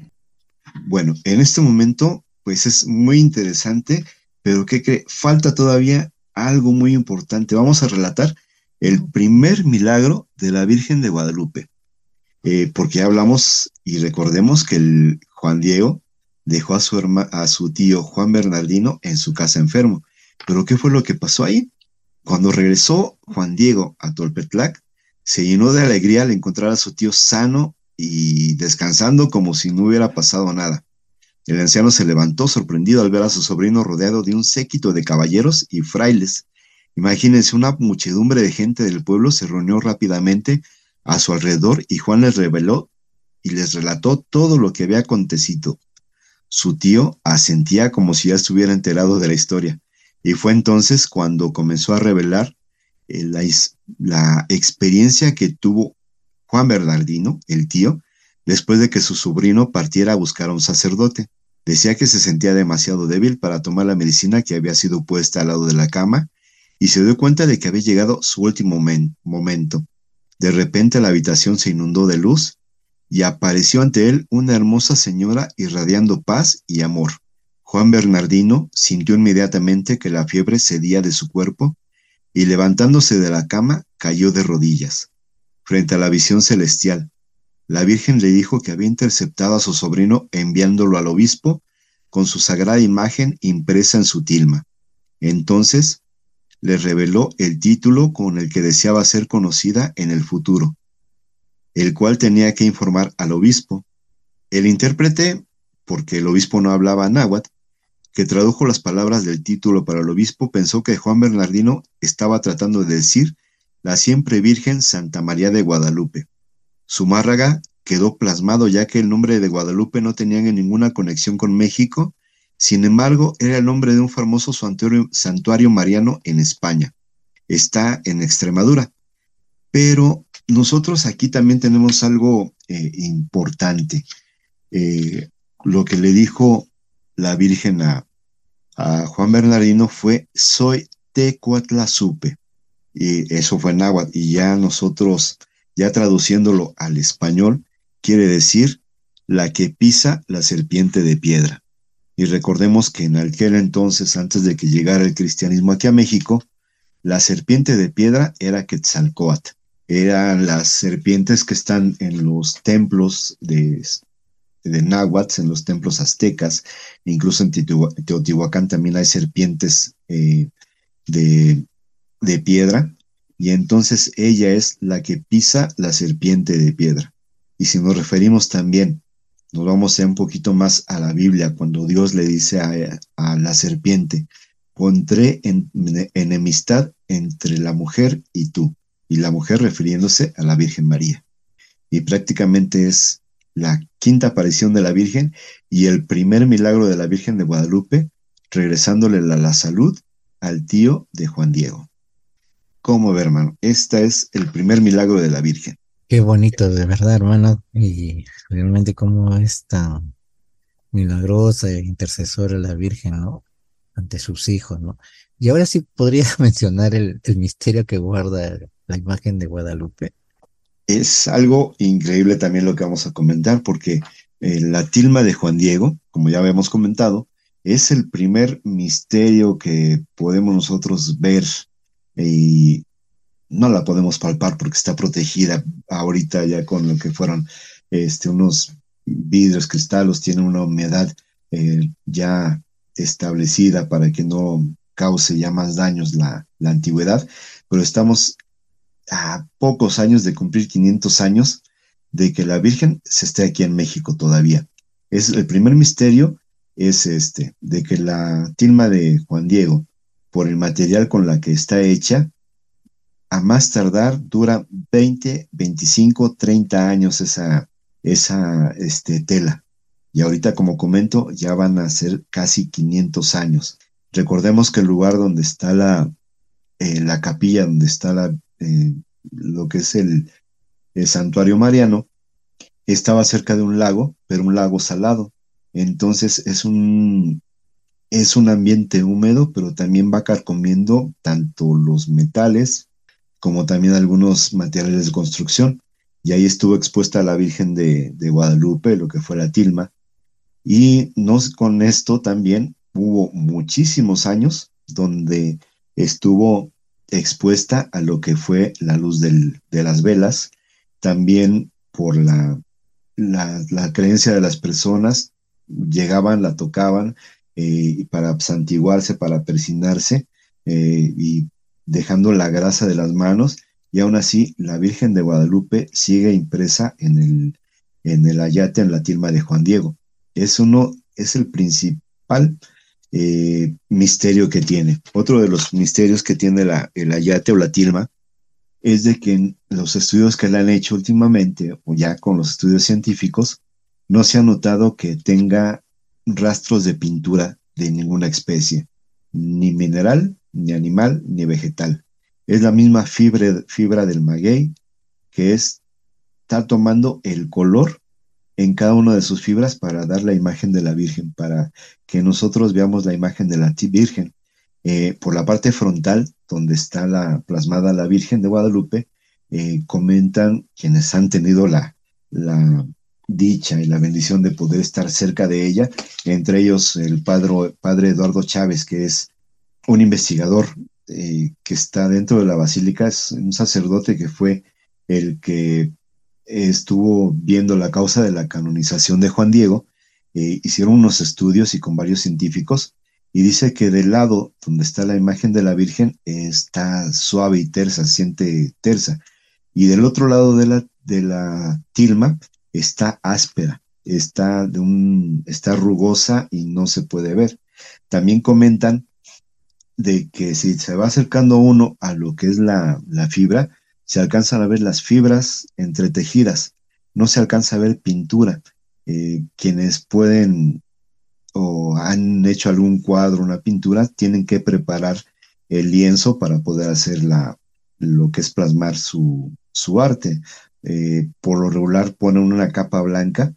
Bueno, en este momento, pues es muy interesante, pero ¿qué cree? Falta todavía algo muy importante. Vamos a relatar el primer milagro de la Virgen de Guadalupe. Eh, porque hablamos y recordemos que el Juan Diego dejó a su, herma- a su tío Juan Bernardino en su casa enfermo. Pero ¿qué fue lo que pasó ahí? Cuando regresó Juan Diego a Tolpetlac, se llenó de alegría al encontrar a su tío sano y descansando como si no hubiera pasado nada. El anciano se levantó sorprendido al ver a su sobrino rodeado de un séquito de caballeros y frailes. Imagínense, una muchedumbre de gente del pueblo se reunió rápidamente a su alrededor y Juan les reveló y les relató todo lo que había acontecido. Su tío asentía como si ya estuviera enterado de la historia, y fue entonces cuando comenzó a revelar eh, la, experiencia que tuvo Juan Bernardino, el tío, después de que su sobrino partiera a buscar a un sacerdote. Decía que se sentía demasiado débil para tomar la medicina que había sido puesta al lado de la cama y se dio cuenta de que había llegado su último momen- momento. De repente la habitación se inundó de luz y apareció ante él una hermosa señora irradiando paz y amor. Juan Bernardino sintió inmediatamente que la fiebre cedía de su cuerpo y levantándose de la cama cayó de rodillas frente a la visión celestial. La Virgen le dijo que había interceptado a su sobrino enviándolo al obispo con su sagrada imagen impresa en su tilma. Entonces le reveló el título con el que deseaba ser conocida en el futuro, el cual tenía que informar al obispo. El intérprete, porque el obispo no hablaba náhuatl, que tradujo las palabras del título para el obispo, pensó que Juan Bernardino estaba tratando de decir la siempre Virgen Santa María de Guadalupe. Zumárraga quedó plasmado ya que el nombre de Guadalupe no tenía ninguna conexión con México, sin embargo era el nombre de un famoso santuario, santuario mariano en España. Está en Extremadura. Pero nosotros aquí también tenemos algo eh, importante. Eh, lo que le dijo la Virgen a, Juan Bernardino fue, soy Tecuatlazupe y eso fue en náhuatl, y ya nosotros, ya traduciéndolo al español, quiere decir la que pisa la serpiente de piedra. Y recordemos que en aquel entonces, antes de que llegara el cristianismo aquí a México, la serpiente de piedra era Quetzalcoatl. Eran las serpientes que están en los templos de, de náhuatl, en los templos aztecas, incluso en Teotihuacán también hay serpientes eh, de, de piedra, y entonces ella es la que pisa la serpiente de piedra. Y si nos referimos también, nos vamos un poquito más a la Biblia, cuando Dios le dice a, a la serpiente, pondré en, enemistad entre la mujer y tú, y la mujer refiriéndose a la Virgen María. Y prácticamente es la quinta aparición de la Virgen y el primer milagro de la Virgen de Guadalupe, regresándole la, la salud al tío de Juan Diego. ¿Cómo ve, hermano? Este es el primer milagro de la Virgen. Qué bonito, de verdad, hermano. Y realmente cómo es tan milagrosa e intercesora la Virgen, ¿no? Ante sus hijos, ¿no? Y ahora sí podría mencionar el, misterio que guarda la imagen de Guadalupe. Es algo increíble también lo que vamos a comentar, porque eh, la tilma de Juan Diego, como ya habíamos comentado, es el primer misterio que podemos nosotros ver y no la podemos palpar porque está protegida ahorita ya con lo que fueron este, unos vidrios, cristalos, tiene una humedad eh, ya establecida para que no cause ya más daños la antigüedad, pero estamos a pocos años de cumplir 500 años de que la Virgen se esté aquí en México todavía. Es el primer misterio es este, de que la tilma de Juan Diego, por el material con la que está hecha, a más tardar dura 20, 25, 30 años esa, esa este, tela. Y ahorita, como comento, ya van a ser casi 500 años. Recordemos que el lugar donde está la, eh, la capilla, donde está la, eh, lo que es el, santuario mariano, estaba cerca de un lago, pero un lago salado. Entonces es un, es un ambiente húmedo, pero también va carcomiendo tanto los metales como también algunos materiales de construcción. Y ahí estuvo expuesta la Virgen de, Guadalupe, lo que fue la tilma. Y no, con esto también hubo muchísimos años donde estuvo expuesta a lo que fue la luz de las velas, también por la, la, creencia de las personas, llegaban, la tocaban eh, para santiguarse, para persinarse, eh, y dejando la grasa de las manos, y aún así la Virgen de Guadalupe sigue impresa en el, en el ayate, en la tilma de Juan Diego. Es uno, es el principal eh, misterio que tiene. Otro de los misterios que tiene la, el ayate o la tilma es de que en los estudios que le han hecho últimamente, o ya con los estudios científicos, no se ha notado que tenga rastros de pintura de ninguna especie, ni mineral, ni animal, ni vegetal. Es la misma fibra, fibra del maguey que es, está tomando el color en cada una de sus fibras para dar la imagen de la Virgen, para que nosotros veamos la imagen de la Virgen. Eh, por la parte frontal, donde está la, plasmada la Virgen de Guadalupe, eh, comentan quienes han tenido la, la dicha y la bendición de poder estar cerca de ella, entre ellos el padre, padre Eduardo Chávez, que es un investigador eh, que está dentro de la basílica, es un sacerdote que fue el que estuvo viendo la causa de la canonización de Juan Diego, eh, hicieron unos estudios y con varios científicos, y dice que del lado donde está la imagen de la Virgen está suave y tersa, siente tersa, y del otro lado de la, de la tilma está áspera, está, de un, está rugosa y no se puede ver. También comentan de que si se va acercando uno a lo que es la, fibra, se alcanzan a ver las fibras entretejidas, no se alcanza a ver pintura. Eh, quienes pueden o han hecho algún cuadro, una pintura, tienen que preparar el lienzo para poder hacer la, lo que es plasmar su, su arte. Eh, por lo regular ponen una capa blanca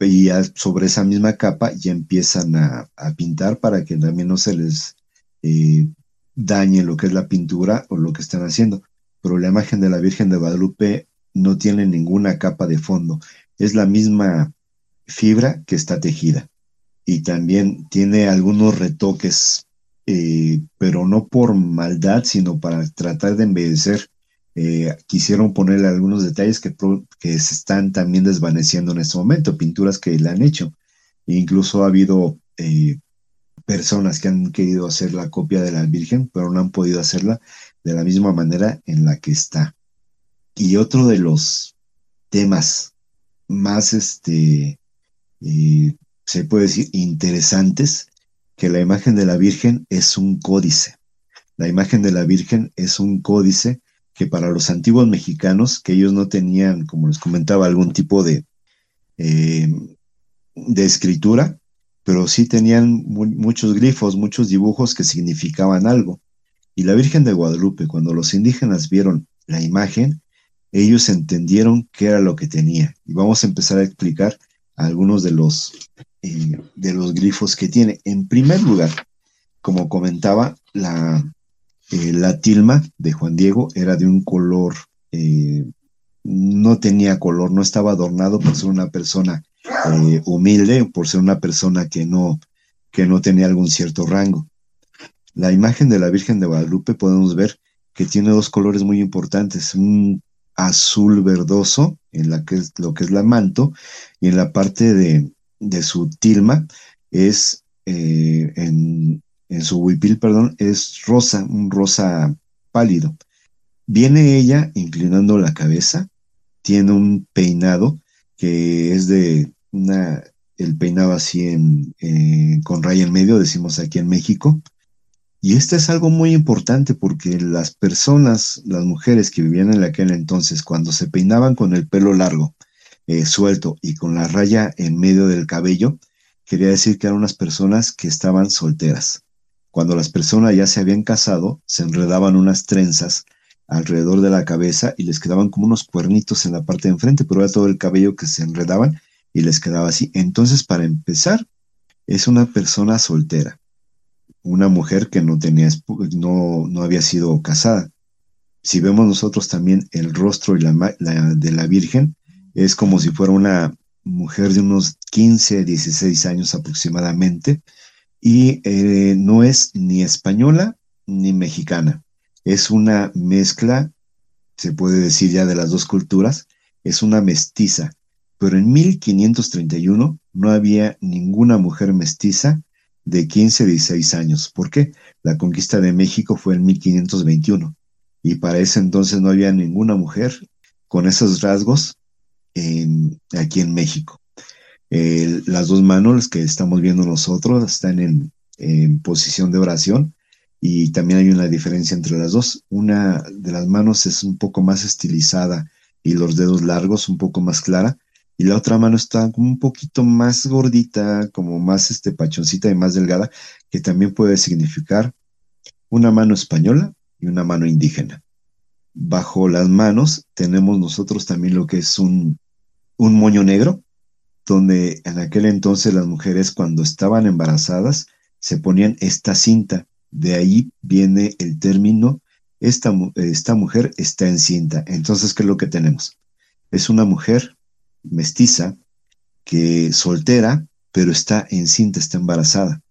y sobre esa misma capa ya empiezan a, pintar para que también no se les eh, dañe lo que es la pintura o lo que están haciendo. Pero la imagen de la Virgen de Guadalupe no tiene ninguna capa de fondo, es la misma fibra que está tejida. Y también tiene algunos retoques, eh, pero no por maldad, sino para tratar de embellecer eh, quisieron ponerle algunos detalles que, se están también desvaneciendo en este momento, pinturas que le han hecho. E incluso ha habido eh, personas que han querido hacer la copia de la Virgen, pero no han podido hacerla de la misma manera en la que está. Y otro de los temas más, este, eh, se puede decir, interesantes, que la imagen de la Virgen es un códice. La imagen de la Virgen es un códice que para los antiguos mexicanos, que ellos no tenían, como les comentaba, algún tipo de, eh, de escritura, pero sí tenían muchos grifos, muchos dibujos que significaban algo. Y la Virgen de Guadalupe, cuando los indígenas vieron la imagen, ellos entendieron qué era lo que tenía. Y vamos a empezar a explicar algunos de los, eh, de los grifos que tiene. En primer lugar, como comentaba, la, eh, la tilma de Juan Diego era de un color, eh, no tenía color, no estaba adornado por ser una persona humilde, por ser una persona que no, que no tenía algún cierto rango. La imagen de la Virgen de Guadalupe podemos ver que tiene dos colores muy importantes, un azul verdoso en la que es lo que es la manto y en la parte de, de su tilma es en, en su huipil, perdón, es rosa, un rosa pálido. Viene ella inclinando la cabeza, tiene un peinado que es de una, el peinado así en, eh, con raya en medio, decimos aquí en México. Y esto es algo muy importante porque las personas, las mujeres que vivían en aquel entonces, cuando se peinaban con el pelo largo, eh, suelto y con la raya en medio del cabello, quería decir que eran unas personas que estaban solteras. Cuando las personas ya se habían casado, se enredaban unas trenzas alrededor de la cabeza y les quedaban como unos cuernitos en la parte de enfrente, pero era todo el cabello que se enredaban y les quedaba así. Entonces, para empezar, es una persona soltera, una mujer que no tenía, no, no había sido casada. Si vemos nosotros también el rostro y la, de la Virgen, es como si fuera una mujer de unos 15, 16 años aproximadamente, y eh, no es ni española ni mexicana. Es una mezcla, se puede decir ya de las dos culturas, es una mestiza. Pero en 1531 no había ninguna mujer mestiza de 15 16 años. ¿Por qué? La conquista de México fue en 1521 y para ese entonces no había ninguna mujer con esos rasgos aquí en México las dos manos que estamos viendo nosotros están en, posición de oración y también hay una diferencia entre las dos. Una de las manos es un poco más estilizada y los dedos largos, un poco más clara, y la otra mano está como un poquito más gordita, como más este pachoncita y más delgada, que también puede significar una mano española y una mano indígena. Bajo las manos tenemos nosotros también lo que es un, un moño negro, donde en aquel entonces las mujeres cuando estaban embarazadas se ponían esta cinta. De ahí viene el término, esta, esta mujer está encinta. Entonces, ¿qué es lo que tenemos? Es una mujer mestiza que soltera, pero está encinta, está embarazada.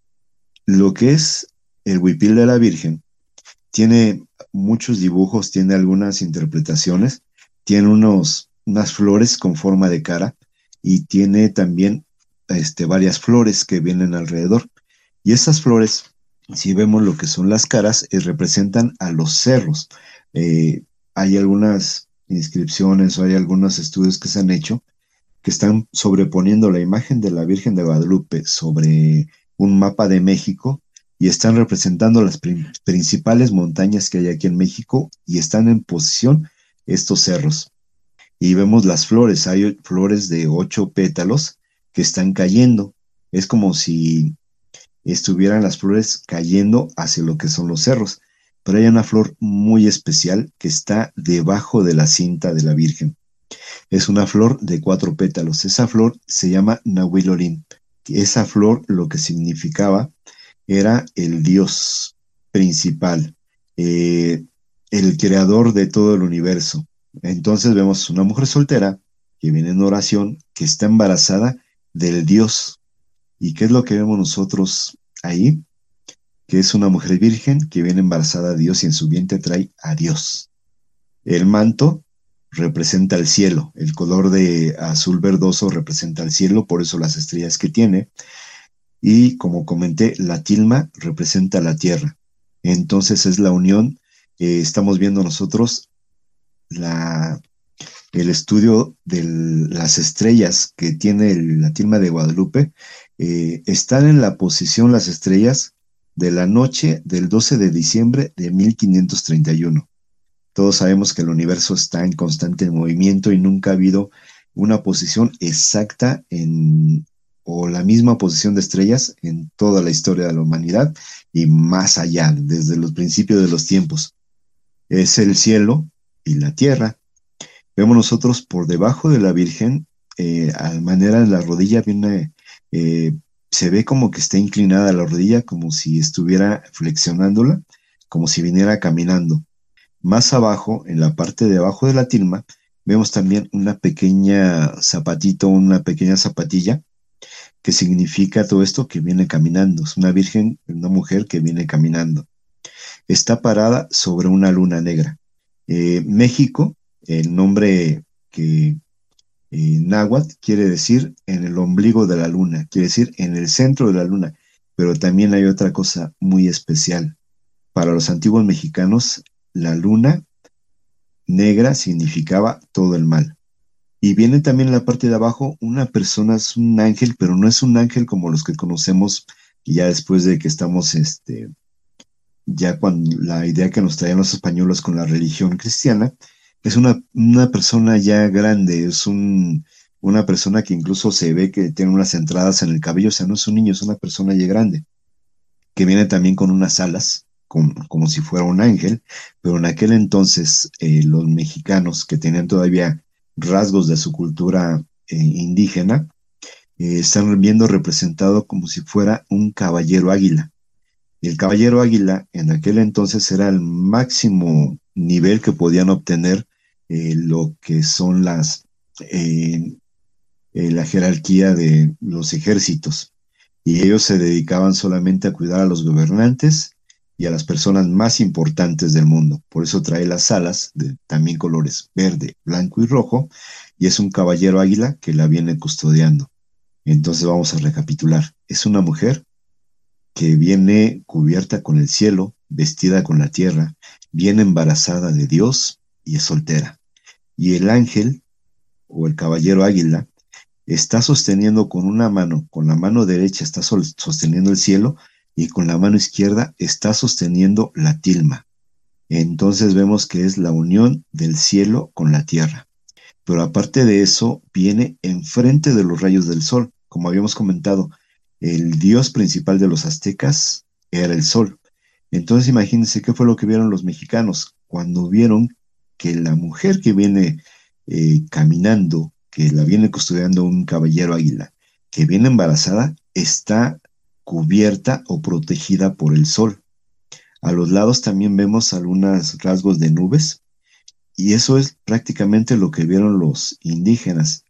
Lo que es el huipil de la Virgen tiene muchos dibujos, tiene algunas interpretaciones, tiene unos, unas flores con forma de cara, y tiene también este, varias flores que vienen alrededor. Y esas flores, si vemos lo que son las caras, eh, representan a los cerros. Eh, hay algunas inscripciones o hay algunos estudios que se han hecho que están sobreponiendo la imagen de la Virgen de Guadalupe sobre un mapa de México y están representando las principales montañas que hay aquí en México y están en posición estos cerros y vemos las flores. Hay flores de ocho pétalos que están cayendo. Es como si estuvieran las flores cayendo hacia lo que son los cerros. Pero hay una flor muy especial que está debajo de la cinta de la Virgen. Es una flor de cuatro pétalos. Esa flor se llama Nahuilorín. Esa flor lo que significaba era el Dios principal, eh, el creador de todo el universo. Entonces vemos una mujer soltera que viene en oración, que está embarazada del Dios. ¿Y qué es lo que vemos nosotros ahí? Que es una mujer virgen que viene embarazada de Dios y en su vientre trae a Dios. El manto representa el cielo, el color de azul verdoso representa el cielo, por eso las estrellas que tiene. Y como comenté, la tilma representa la tierra. Entonces es la unión, que estamos viendo nosotros el estudio de las estrellas que tiene la tilma de Guadalupe eh, están en la posición las estrellas de la noche del 12 de diciembre de 1531. Todos sabemos que el universo está en constante movimiento y nunca ha habido una posición exacta en, o la misma posición de estrellas en toda la historia de la humanidad y más allá, desde los principios de los tiempos. Es el cielo y la tierra. Vemos nosotros por debajo de la Virgen, eh, a manera de la rodilla viene, eh, se ve como que está inclinada la rodilla, como si estuviera flexionándola, como si viniera caminando. Más abajo, en la parte de abajo de la tilma, vemos también una pequeña zapatito, una pequeña zapatilla, que significa todo esto que viene caminando. Es una virgen, una mujer que viene caminando. Está parada sobre una luna negra. Eh, México, el nombre que eh, náhuatl quiere decir en el ombligo de la luna, quiere decir en el centro de la luna. Pero también hay otra cosa muy especial. Para los antiguos mexicanos, la luna negra significaba todo el mal. Y viene también en la parte de abajo, una persona es un ángel, pero no es un ángel como los que conocemos ya después de que estamos, este, ya cuando la idea que nos traían los españoles con la religión cristiana, es una, persona ya grande, es un, una persona que incluso se ve que tiene unas entradas en el cabello, o sea, no es un niño, es una persona ya grande, que viene también con unas alas, como, si fuera un ángel, pero en aquel entonces eh, los mexicanos que tenían todavía rasgos de su cultura eh, indígena, eh, están viendo representado como si fuera un caballero águila. El caballero águila en aquel entonces era el máximo nivel que podían obtener lo que son las la jerarquía de los ejércitos. Y ellos se dedicaban solamente a cuidar a los gobernantes y a las personas más importantes del mundo. Por eso trae las alas de también colores verde, blanco y rojo, y es un caballero águila que la viene custodiando. Entonces vamos a recapitular. Es una mujer que viene cubierta con el cielo, vestida con la tierra, viene embarazada de Dios y es soltera. Y el ángel o el caballero águila está sosteniendo con una mano, con la mano derecha está sosteniendo el cielo y con la mano izquierda está sosteniendo la tilma. Entonces vemos que es la unión del cielo con la tierra. Pero aparte de eso, viene enfrente de los rayos del sol. Como habíamos comentado, el dios principal de los aztecas era el sol. Entonces imagínense qué fue lo que vieron los mexicanos cuando vieron que la mujer que viene eh, caminando, que la viene custodiando un caballero águila, que viene embarazada, está cubierta o protegida por el sol. A los lados también vemos algunos rasgos de nubes y eso es prácticamente lo que vieron los indígenas.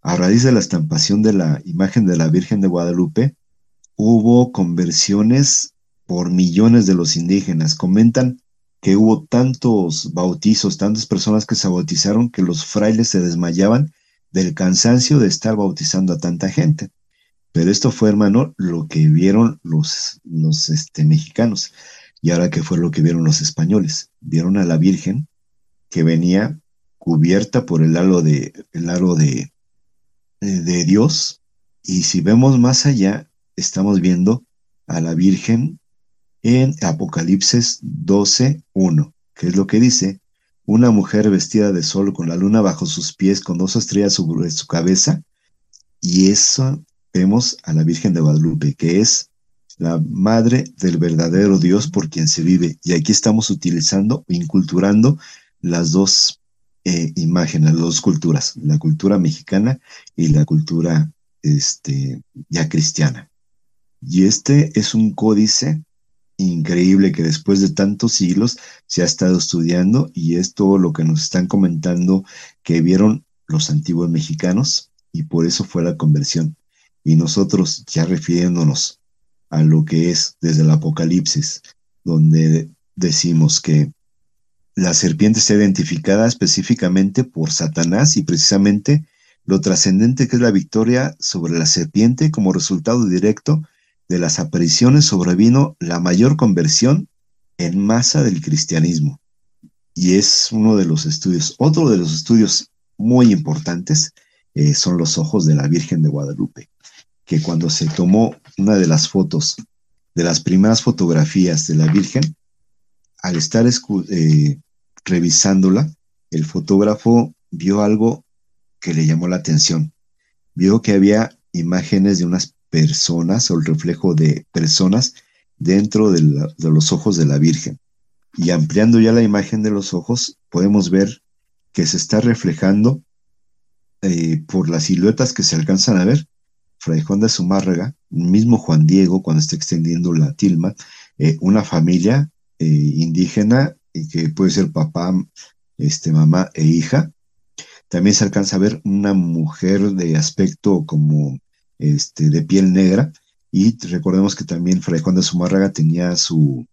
A raíz de la estampación de la imagen de la Virgen de Guadalupe, hubo conversiones por millones de los indígenas. Comentan que hubo tantos bautizos, tantas personas que se bautizaron que los frailes se desmayaban del cansancio de estar bautizando a tanta gente. Pero esto fue, hermano, lo que vieron los, los este, mexicanos. Y ahora, ¿qué fue lo que vieron los españoles? Vieron a la Virgen que venía cubierta por el halo de, el halo de, de Dios. Y si vemos más allá, estamos viendo a la Virgen en Apocalipsis 12.1, que es lo que dice, una mujer vestida de sol con la luna bajo sus pies, con dos estrellas sobre su cabeza, y eso vemos a la Virgen de Guadalupe, que es la madre del verdadero Dios por quien se vive. Y aquí estamos utilizando, inculturando las dos eh, imágenes, las dos culturas, la cultura mexicana y la cultura este, ya cristiana. Y este es un códice increíble que después de tantos siglos se ha estado estudiando y es todo lo que nos están comentando que vieron los antiguos mexicanos y por eso fue la conversión. Y nosotros ya refiriéndonos a lo que es desde el Apocalipsis, donde decimos que la serpiente está identificada específicamente por Satanás y precisamente lo trascendente que es la victoria sobre la serpiente como resultado directo de las apariciones sobrevino la mayor conversión en masa del cristianismo. Y es uno de los estudios, otro de los estudios muy importantes eh, son los ojos de la Virgen de Guadalupe que cuando se tomó una de las fotos, de las primeras fotografías de la Virgen, al estar eh, revisándola, el fotógrafo vio algo que le llamó la atención. Vio que había imágenes de unas personas o el reflejo de personas dentro de, los ojos de la Virgen. Y ampliando ya la imagen de los ojos, podemos ver que se está reflejando eh, por las siluetas que se alcanzan a ver. Fray Juan de Zumárraga, mismo Juan Diego, cuando está extendiendo la tilma, eh, una familia eh, indígena, que puede ser papá, este, mamá e hija. También se alcanza a ver una mujer de aspecto como este, de piel negra, y recordemos que también Fray Juan de Zumárraga tenía su,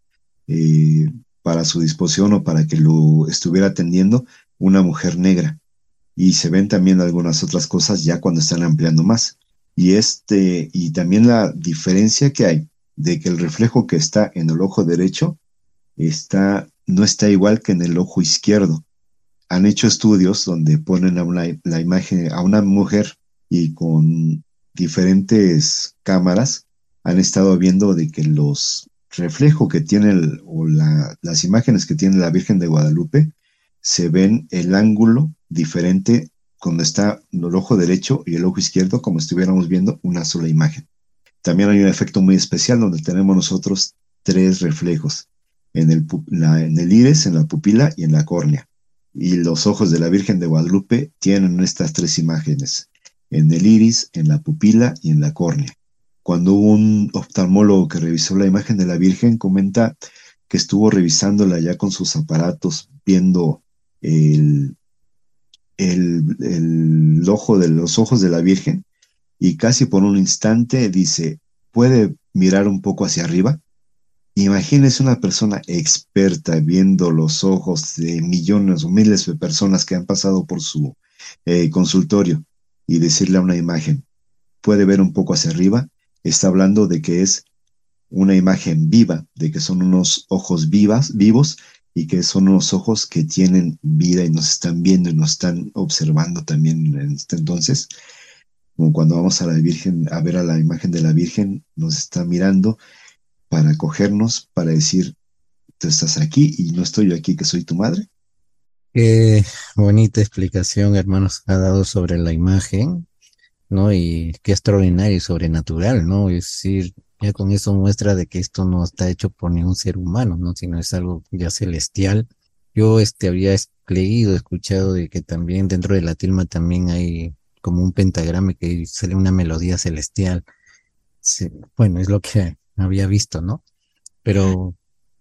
eh, para su disposición o para que lo estuviera atendiendo, una mujer negra. Y se ven también algunas otras cosas ya cuando están ampliando más. Y este, y también la diferencia que hay de que el reflejo que está en el ojo derecho está, no está igual que en el ojo izquierdo. Han hecho estudios donde ponen la imagen a una mujer y con diferentes cámaras han estado viendo de que los reflejos que tiene o las imágenes que tiene la Virgen de Guadalupe se ven el ángulo diferente cuando está el ojo derecho y el ojo izquierdo como estuviéramos viendo una sola imagen. También hay un efecto muy especial donde tenemos nosotros tres reflejos en el, en el iris, en la pupila y en la córnea. Y los ojos de la Virgen de Guadalupe tienen estas tres imágenes, en el iris, en la pupila y en la córnea cuando un oftalmólogo que revisó la imagen de la Virgen comenta que estuvo revisándola ya con sus aparatos, viendo el, el, ojo de los ojos de la Virgen y casi por un instante dice, ¿puede mirar un poco hacia arriba? Imagínese una persona experta viendo los ojos de millones o miles de personas que han pasado por su eh, consultorio y decirle a una imagen, ¿puede ver un poco hacia arriba? está hablando de que es una imagen viva, de que son unos ojos vivas, vivos y que son unos ojos que tienen vida y nos están viendo y nos están observando también en este entonces. Como cuando vamos a la Virgen, a ver a la imagen de la Virgen, nos está mirando para cogernos, para decir, tú estás aquí y no estoy yo aquí, que soy tu madre. Qué bonita explicación, hermanos, ha dado sobre la imagen. ¿no? Y qué extraordinario y sobrenatural, ¿no? Es decir, ya con eso muestra de que esto no está hecho por ningún ser humano, ¿no? Sino es algo ya celestial. Yo este había leído, escuchado de que también dentro de la tilma también hay como un pentagrama que sale una melodía celestial. bueno, es lo que había visto, ¿no? Pero,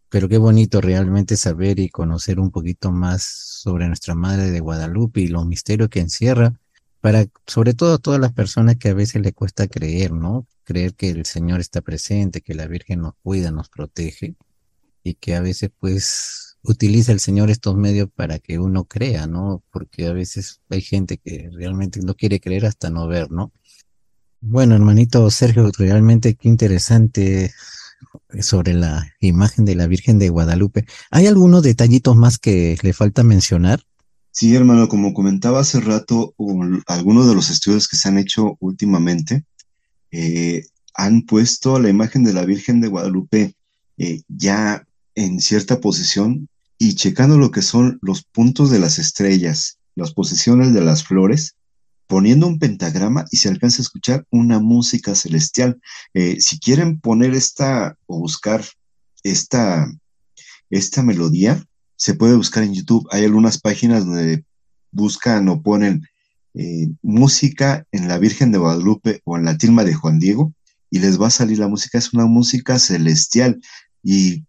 pero qué bonito realmente saber y conocer un poquito más sobre nuestra Madre de Guadalupe y los misterios que encierra para sobre todo a todas las personas que a veces le cuesta creer, ¿no? Creer que el Señor está presente, que la Virgen nos cuida, nos protege y que a veces pues utiliza el Señor estos medios para que uno crea, ¿no? Porque a veces hay gente que realmente no quiere creer hasta no ver, ¿no? Bueno, hermanito Sergio, realmente qué interesante sobre la imagen de la Virgen de Guadalupe. ¿Hay algunos detallitos más que le falta mencionar? Sí, hermano, como comentaba hace rato, algunos de los estudios que se han hecho últimamente eh, han puesto la imagen de la Virgen de Guadalupe eh, ya en cierta posición y checando lo que son los puntos de las estrellas, las posiciones de las flores, poniendo un pentagrama y se alcanza a escuchar una música celestial. Eh, si quieren poner esta o buscar esta, esta melodía, se puede buscar en YouTube. Hay algunas páginas donde buscan o ponen eh, música en la Virgen de Guadalupe o en la tilma de Juan Diego y les va a salir la música. Es una música celestial y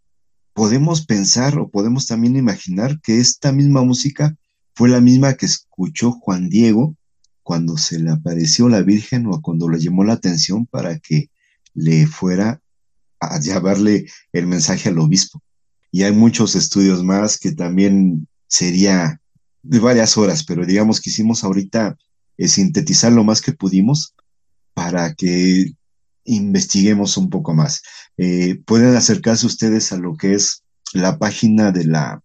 podemos pensar o podemos también imaginar que esta misma música fue la misma que escuchó Juan Diego cuando se le apareció la Virgen o cuando le llamó la atención para que le fuera a llevarle el mensaje al obispo y hay muchos estudios más que también sería de varias horas, pero digamos que hicimos ahorita eh, sintetizar lo más que pudimos para que investiguemos un poco más. Eh, pueden acercarse ustedes a lo que es la página de la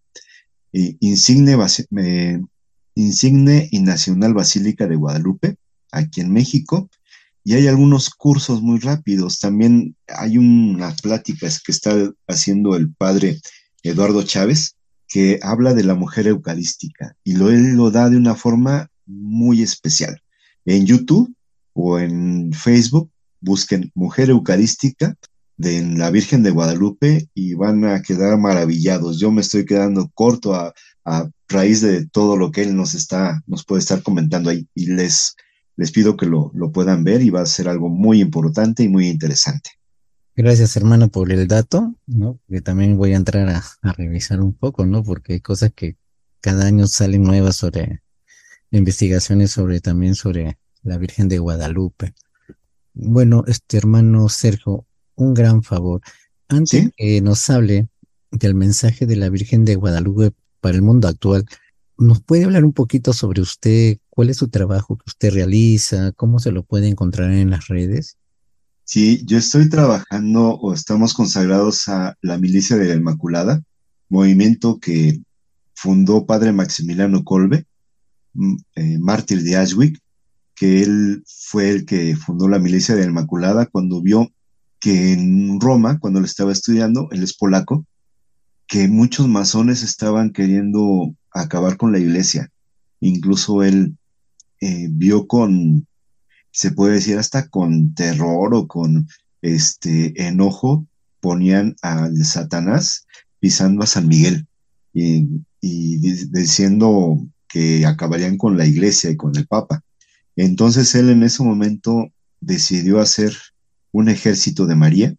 eh, Insigne, Insigne y Nacional Basílica de Guadalupe, aquí en México, y hay algunos cursos muy rápidos. También hay unas pláticas que está haciendo el padre Eduardo Chávez, que habla de la mujer eucarística y lo, él lo da de una forma muy especial. En YouTube o en Facebook busquen Mujer Eucarística de la Virgen de Guadalupe y van a quedar maravillados. Yo me estoy quedando corto a, a raíz de todo lo que él nos está, nos puede estar comentando ahí. Y les, les pido que lo, lo puedan ver y va a ser algo muy importante y muy interesante. Gracias, hermano, por el dato, ¿no? Que también voy a entrar a, a, revisar un poco, ¿no? Porque hay cosas que cada año salen nuevas sobre investigaciones sobre también sobre la Virgen de Guadalupe. Bueno, este hermano Sergio, un gran favor. Antes ¿Sí? que nos hable del mensaje de la Virgen de Guadalupe para el mundo actual, ¿nos puede hablar un poquito sobre usted? ¿Cuál es su trabajo que usted realiza? ¿Cómo se lo puede encontrar en las redes? Sí, yo estoy trabajando o estamos consagrados a la Milicia de la Inmaculada, movimiento que fundó Padre Maximiliano Kolbe, eh, mártir de Ashwick, que él fue el que fundó la Milicia de la Inmaculada cuando vio que en Roma, cuando le estaba estudiando, él es polaco, que muchos masones estaban queriendo acabar con la iglesia. Incluso él eh, vio con, se puede decir hasta con terror o con este enojo, ponían al Satanás pisando a San Miguel y, diciendo que acabarían con la iglesia y con el Papa. Entonces él en ese momento decidió hacer un ejército de María,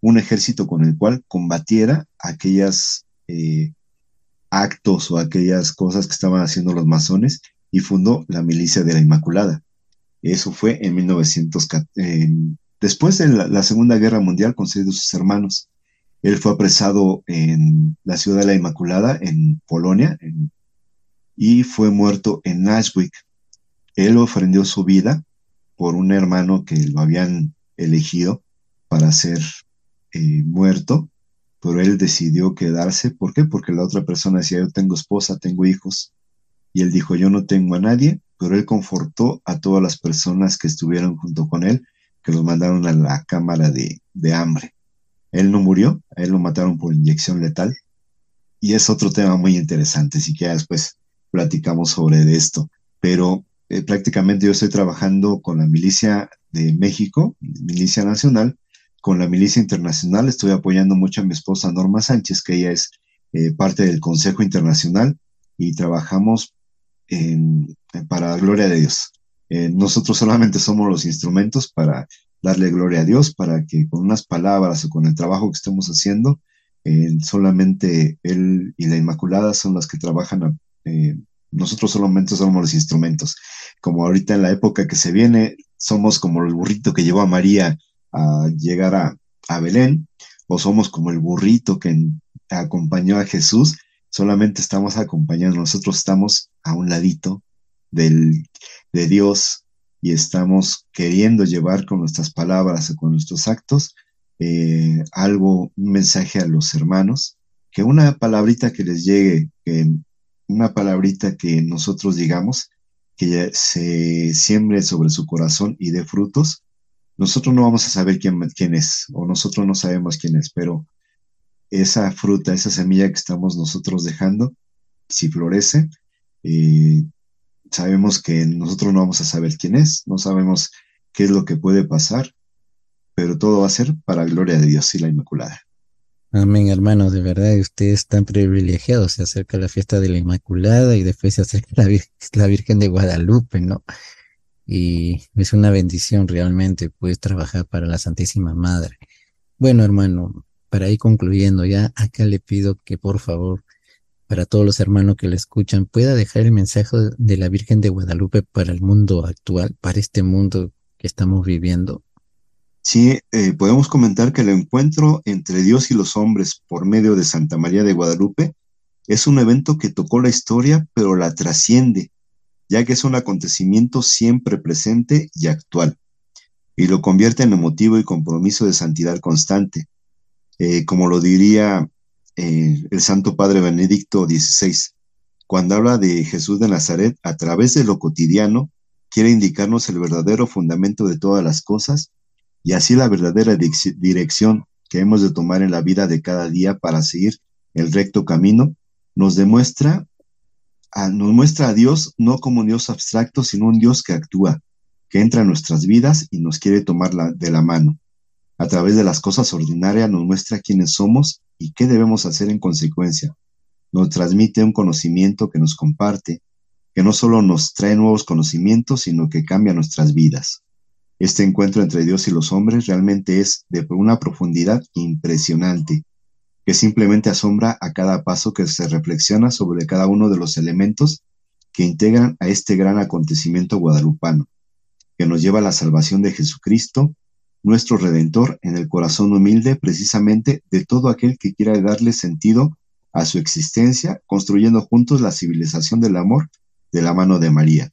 un ejército con el cual combatiera aquellas eh, actos o aquellas cosas que estaban haciendo los masones y fundó la milicia de la Inmaculada. Eso fue en 1900, eh, después de la, Segunda Guerra Mundial, con seis de sus hermanos. Él fue apresado en la ciudad de la Inmaculada, en Polonia, y fue muerto en Nashwick. Él ofrendió su vida por un hermano que lo habían elegido para ser eh, muerto, pero él decidió quedarse. ¿Por qué? Porque la otra persona decía, yo tengo esposa, tengo hijos. Y él dijo, yo no tengo a nadie, pero él confortó a todas las personas que estuvieron junto con él, que los mandaron a la cámara de, de hambre. Él no murió, él lo mataron por inyección letal. Y es otro tema muy interesante, si que después platicamos sobre esto. Pero eh, prácticamente yo estoy trabajando con la milicia de México, milicia nacional, con la milicia internacional, estoy apoyando mucho a mi esposa Norma Sánchez, que ella es eh, parte del Consejo Internacional y trabajamos en, para la gloria de Dios. Eh, nosotros solamente somos los instrumentos para darle gloria a Dios, para que con unas palabras o con el trabajo que estemos haciendo, eh, solamente Él y la Inmaculada son las que trabajan nosotros solamente somos los instrumentos. Como ahorita en la época que se viene, somos como el burrito que llevó a María a llegar a, a Belén, o somos como el burrito que acompañó a Jesús, solamente estamos acompañando, nosotros estamos a un ladito del, de Dios y estamos queriendo llevar con nuestras palabras o con nuestros actos eh, algo, un mensaje a los hermanos, que una palabrita que les llegue, una palabrita que nosotros digamos, que se siembre sobre su corazón y dé frutos, nosotros no vamos a saber quién, es, o nosotros no sabemos quién es, pero esa fruta, esa semilla que estamos nosotros dejando, si florece, eh, sabemos que nosotros no vamos a saber quién es, no sabemos qué es lo que puede pasar, pero todo va a ser para gloria de Dios y la Inmaculada. Amén, hermano, de verdad, usted es tan privilegiado, se acerca la fiesta de la Inmaculada y después se acerca la, la Virgen de Guadalupe, ¿no? Y es una bendición realmente, puedes trabajar para la Santísima Madre. Bueno, hermano, para ir concluyendo ya, acá le pido que por favor, para todos los hermanos que le escuchan, pueda dejar el mensaje de la Virgen de Guadalupe para el mundo actual, para este mundo que estamos viviendo. Sí, eh, podemos comentar que el encuentro entre Dios y los hombres por medio de Santa María de Guadalupe es un evento que tocó la historia, pero la trasciende, ya que es un acontecimiento siempre presente y actual, y lo convierte en emotivo y compromiso de santidad constante, eh, como lo diría eh, el Santo Padre Benedicto XVI, cuando habla de Jesús de Nazaret a través de lo cotidiano, quiere indicarnos el verdadero fundamento de todas las cosas y así la verdadera dirección que hemos de tomar en la vida de cada día para seguir el recto camino, nos demuestra, nos muestra a Dios no como un Dios abstracto, sino un Dios que actúa, que entra en nuestras vidas y nos quiere tomar de la mano. A través de las cosas ordinarias nos muestra quiénes somos y qué debemos hacer en consecuencia. Nos transmite un conocimiento que nos comparte, que no solo nos trae nuevos conocimientos, sino que cambia nuestras vidas. Este encuentro entre Dios y los hombres realmente es de una profundidad impresionante, que simplemente asombra a cada paso que se reflexiona sobre cada uno de los elementos que integran a este gran acontecimiento guadalupano, que nos lleva a la salvación de Jesucristo, nuestro Redentor, en el corazón humilde precisamente de todo aquel que quiera darle sentido a su existencia, construyendo juntos la civilización del amor de la mano de María.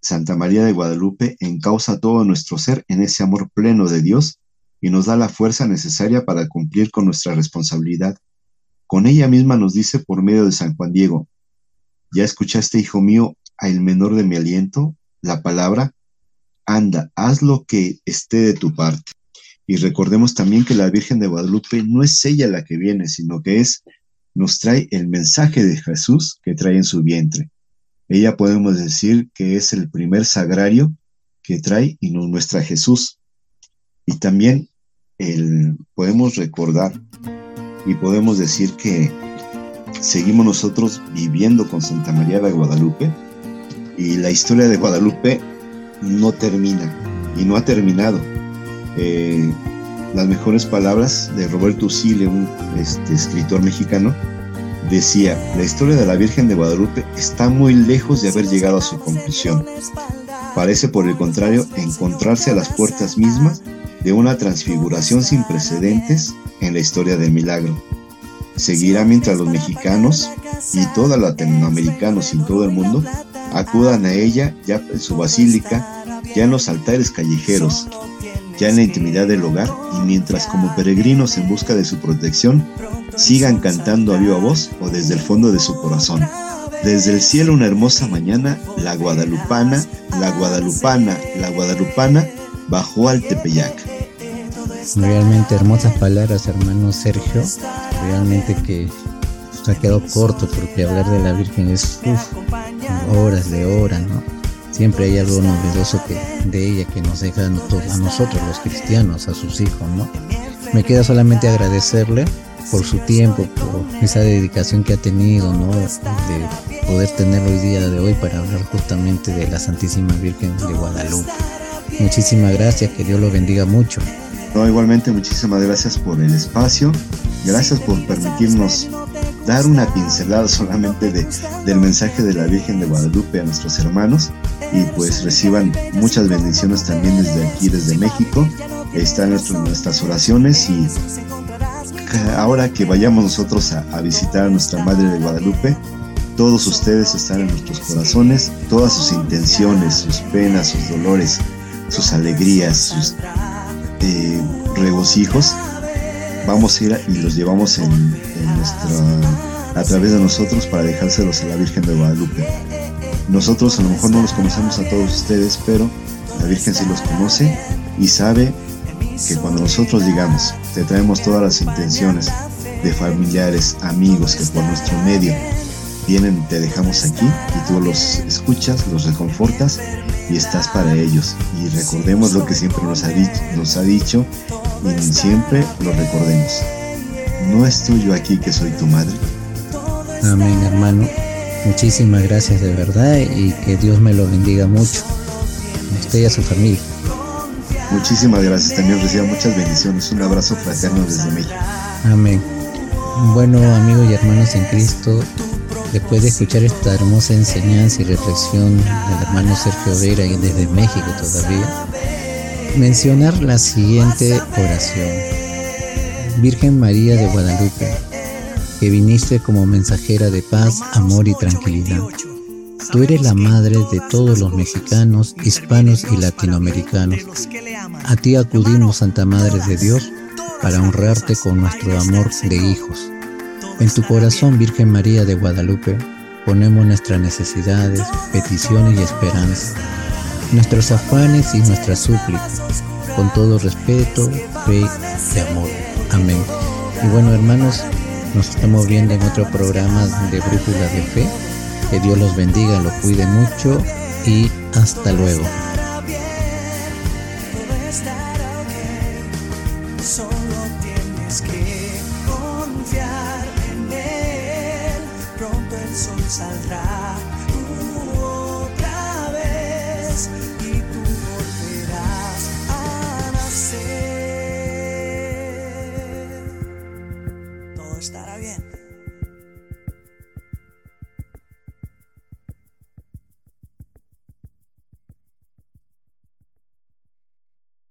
Santa María de Guadalupe encausa todo nuestro ser en ese amor pleno de Dios y nos da la fuerza necesaria para cumplir con nuestra responsabilidad. Con ella misma nos dice por medio de San Juan Diego, ya escuchaste, hijo mío, a el menor de mi aliento, la palabra, anda, haz lo que esté de tu parte. Y recordemos también que la Virgen de Guadalupe no es ella la que viene, sino que es, nos trae el mensaje de Jesús que trae en su vientre. Ella podemos decir que es el primer sagrario que trae y nos muestra Jesús. Y también el, podemos recordar y podemos decir que seguimos nosotros viviendo con Santa María de Guadalupe y la historia de Guadalupe no termina y no ha terminado. Eh, las mejores palabras de Roberto Usile, un este, escritor mexicano, decía, la historia de la Virgen de Guadalupe está muy lejos de haber llegado a su conclusión. Parece, por el contrario, encontrarse a las puertas mismas de una transfiguración sin precedentes en la historia del milagro. Seguirá mientras los mexicanos y todos los latinoamericanos en todo el mundo acudan a ella ya en su basílica, ya en los altares callejeros, ya en la intimidad del hogar y mientras como peregrinos en busca de su protección sigan cantando a viva voz o desde el fondo de su corazón. Desde el cielo una hermosa mañana, la guadalupana, la guadalupana, la guadalupana bajó al Tepeyac. Realmente hermosas palabras, hermano Sergio. Realmente que se ha quedado corto porque hablar de la Virgen es horas de horas, ¿no? Siempre hay algo novedoso que, de ella que nos deja a nosotros los cristianos, a sus hijos, ¿no? Me queda solamente agradecerle por su tiempo, por esa dedicación que ha tenido, ¿no? De poder tenerlo hoy día de hoy para hablar justamente de la Santísima Virgen de Guadalupe. Muchísimas gracias, que Dios lo bendiga mucho. No, igualmente muchísimas gracias por el espacio, gracias por permitirnos dar una pincelada solamente de, del mensaje de la Virgen de Guadalupe a nuestros hermanos. Y pues reciban muchas bendiciones también desde aquí, desde México. Están nuestras oraciones y ahora que vayamos nosotros a, visitar a nuestra Madre de Guadalupe, todos ustedes están en nuestros corazones, todas sus intenciones, sus penas, sus dolores, sus alegrías, sus regocijos, vamos a ir y los llevamos en, nuestra, a través de nosotros para dejárselos a la Virgen de Guadalupe. Nosotros a lo mejor no los conocemos a todos ustedes, pero la Virgen sí los conoce y sabe que cuando nosotros digamos, te traemos todas las intenciones de familiares, amigos que por nuestro medio vienen, te dejamos aquí y tú los escuchas, los reconfortas y estás para ellos. Y recordemos lo que siempre nos ha, dicho, nos ha dicho y siempre lo recordemos. ¿No estoy yo aquí que soy tu madre? Amén, hermano. Muchísimas gracias de verdad y que Dios me lo bendiga mucho. usted y a su familia. Muchísimas gracias, también reciba muchas bendiciones. Un abrazo fraterno desde México. Amén. Bueno, amigos y hermanos en Cristo, después de escuchar esta hermosa enseñanza y reflexión del hermano Sergio Vera desde México todavía, mencionar la siguiente oración. Virgen María de Guadalupe, que viniste como mensajera de paz, amor y tranquilidad. Tú eres la madre de todos los mexicanos, hispanos y latinoamericanos. A ti acudimos, Santa Madre de Dios, para honrarte con nuestro amor de hijos. En tu corazón, Virgen María de Guadalupe, ponemos nuestras necesidades, peticiones y esperanzas. nuestros afanes y nuestras súplicas, con todo respeto, fe y amor. Amén. Y bueno, hermanos, nos estamos viendo en otro programa de Brújula de Fe. Que Dios los bendiga, los cuide mucho y hasta luego.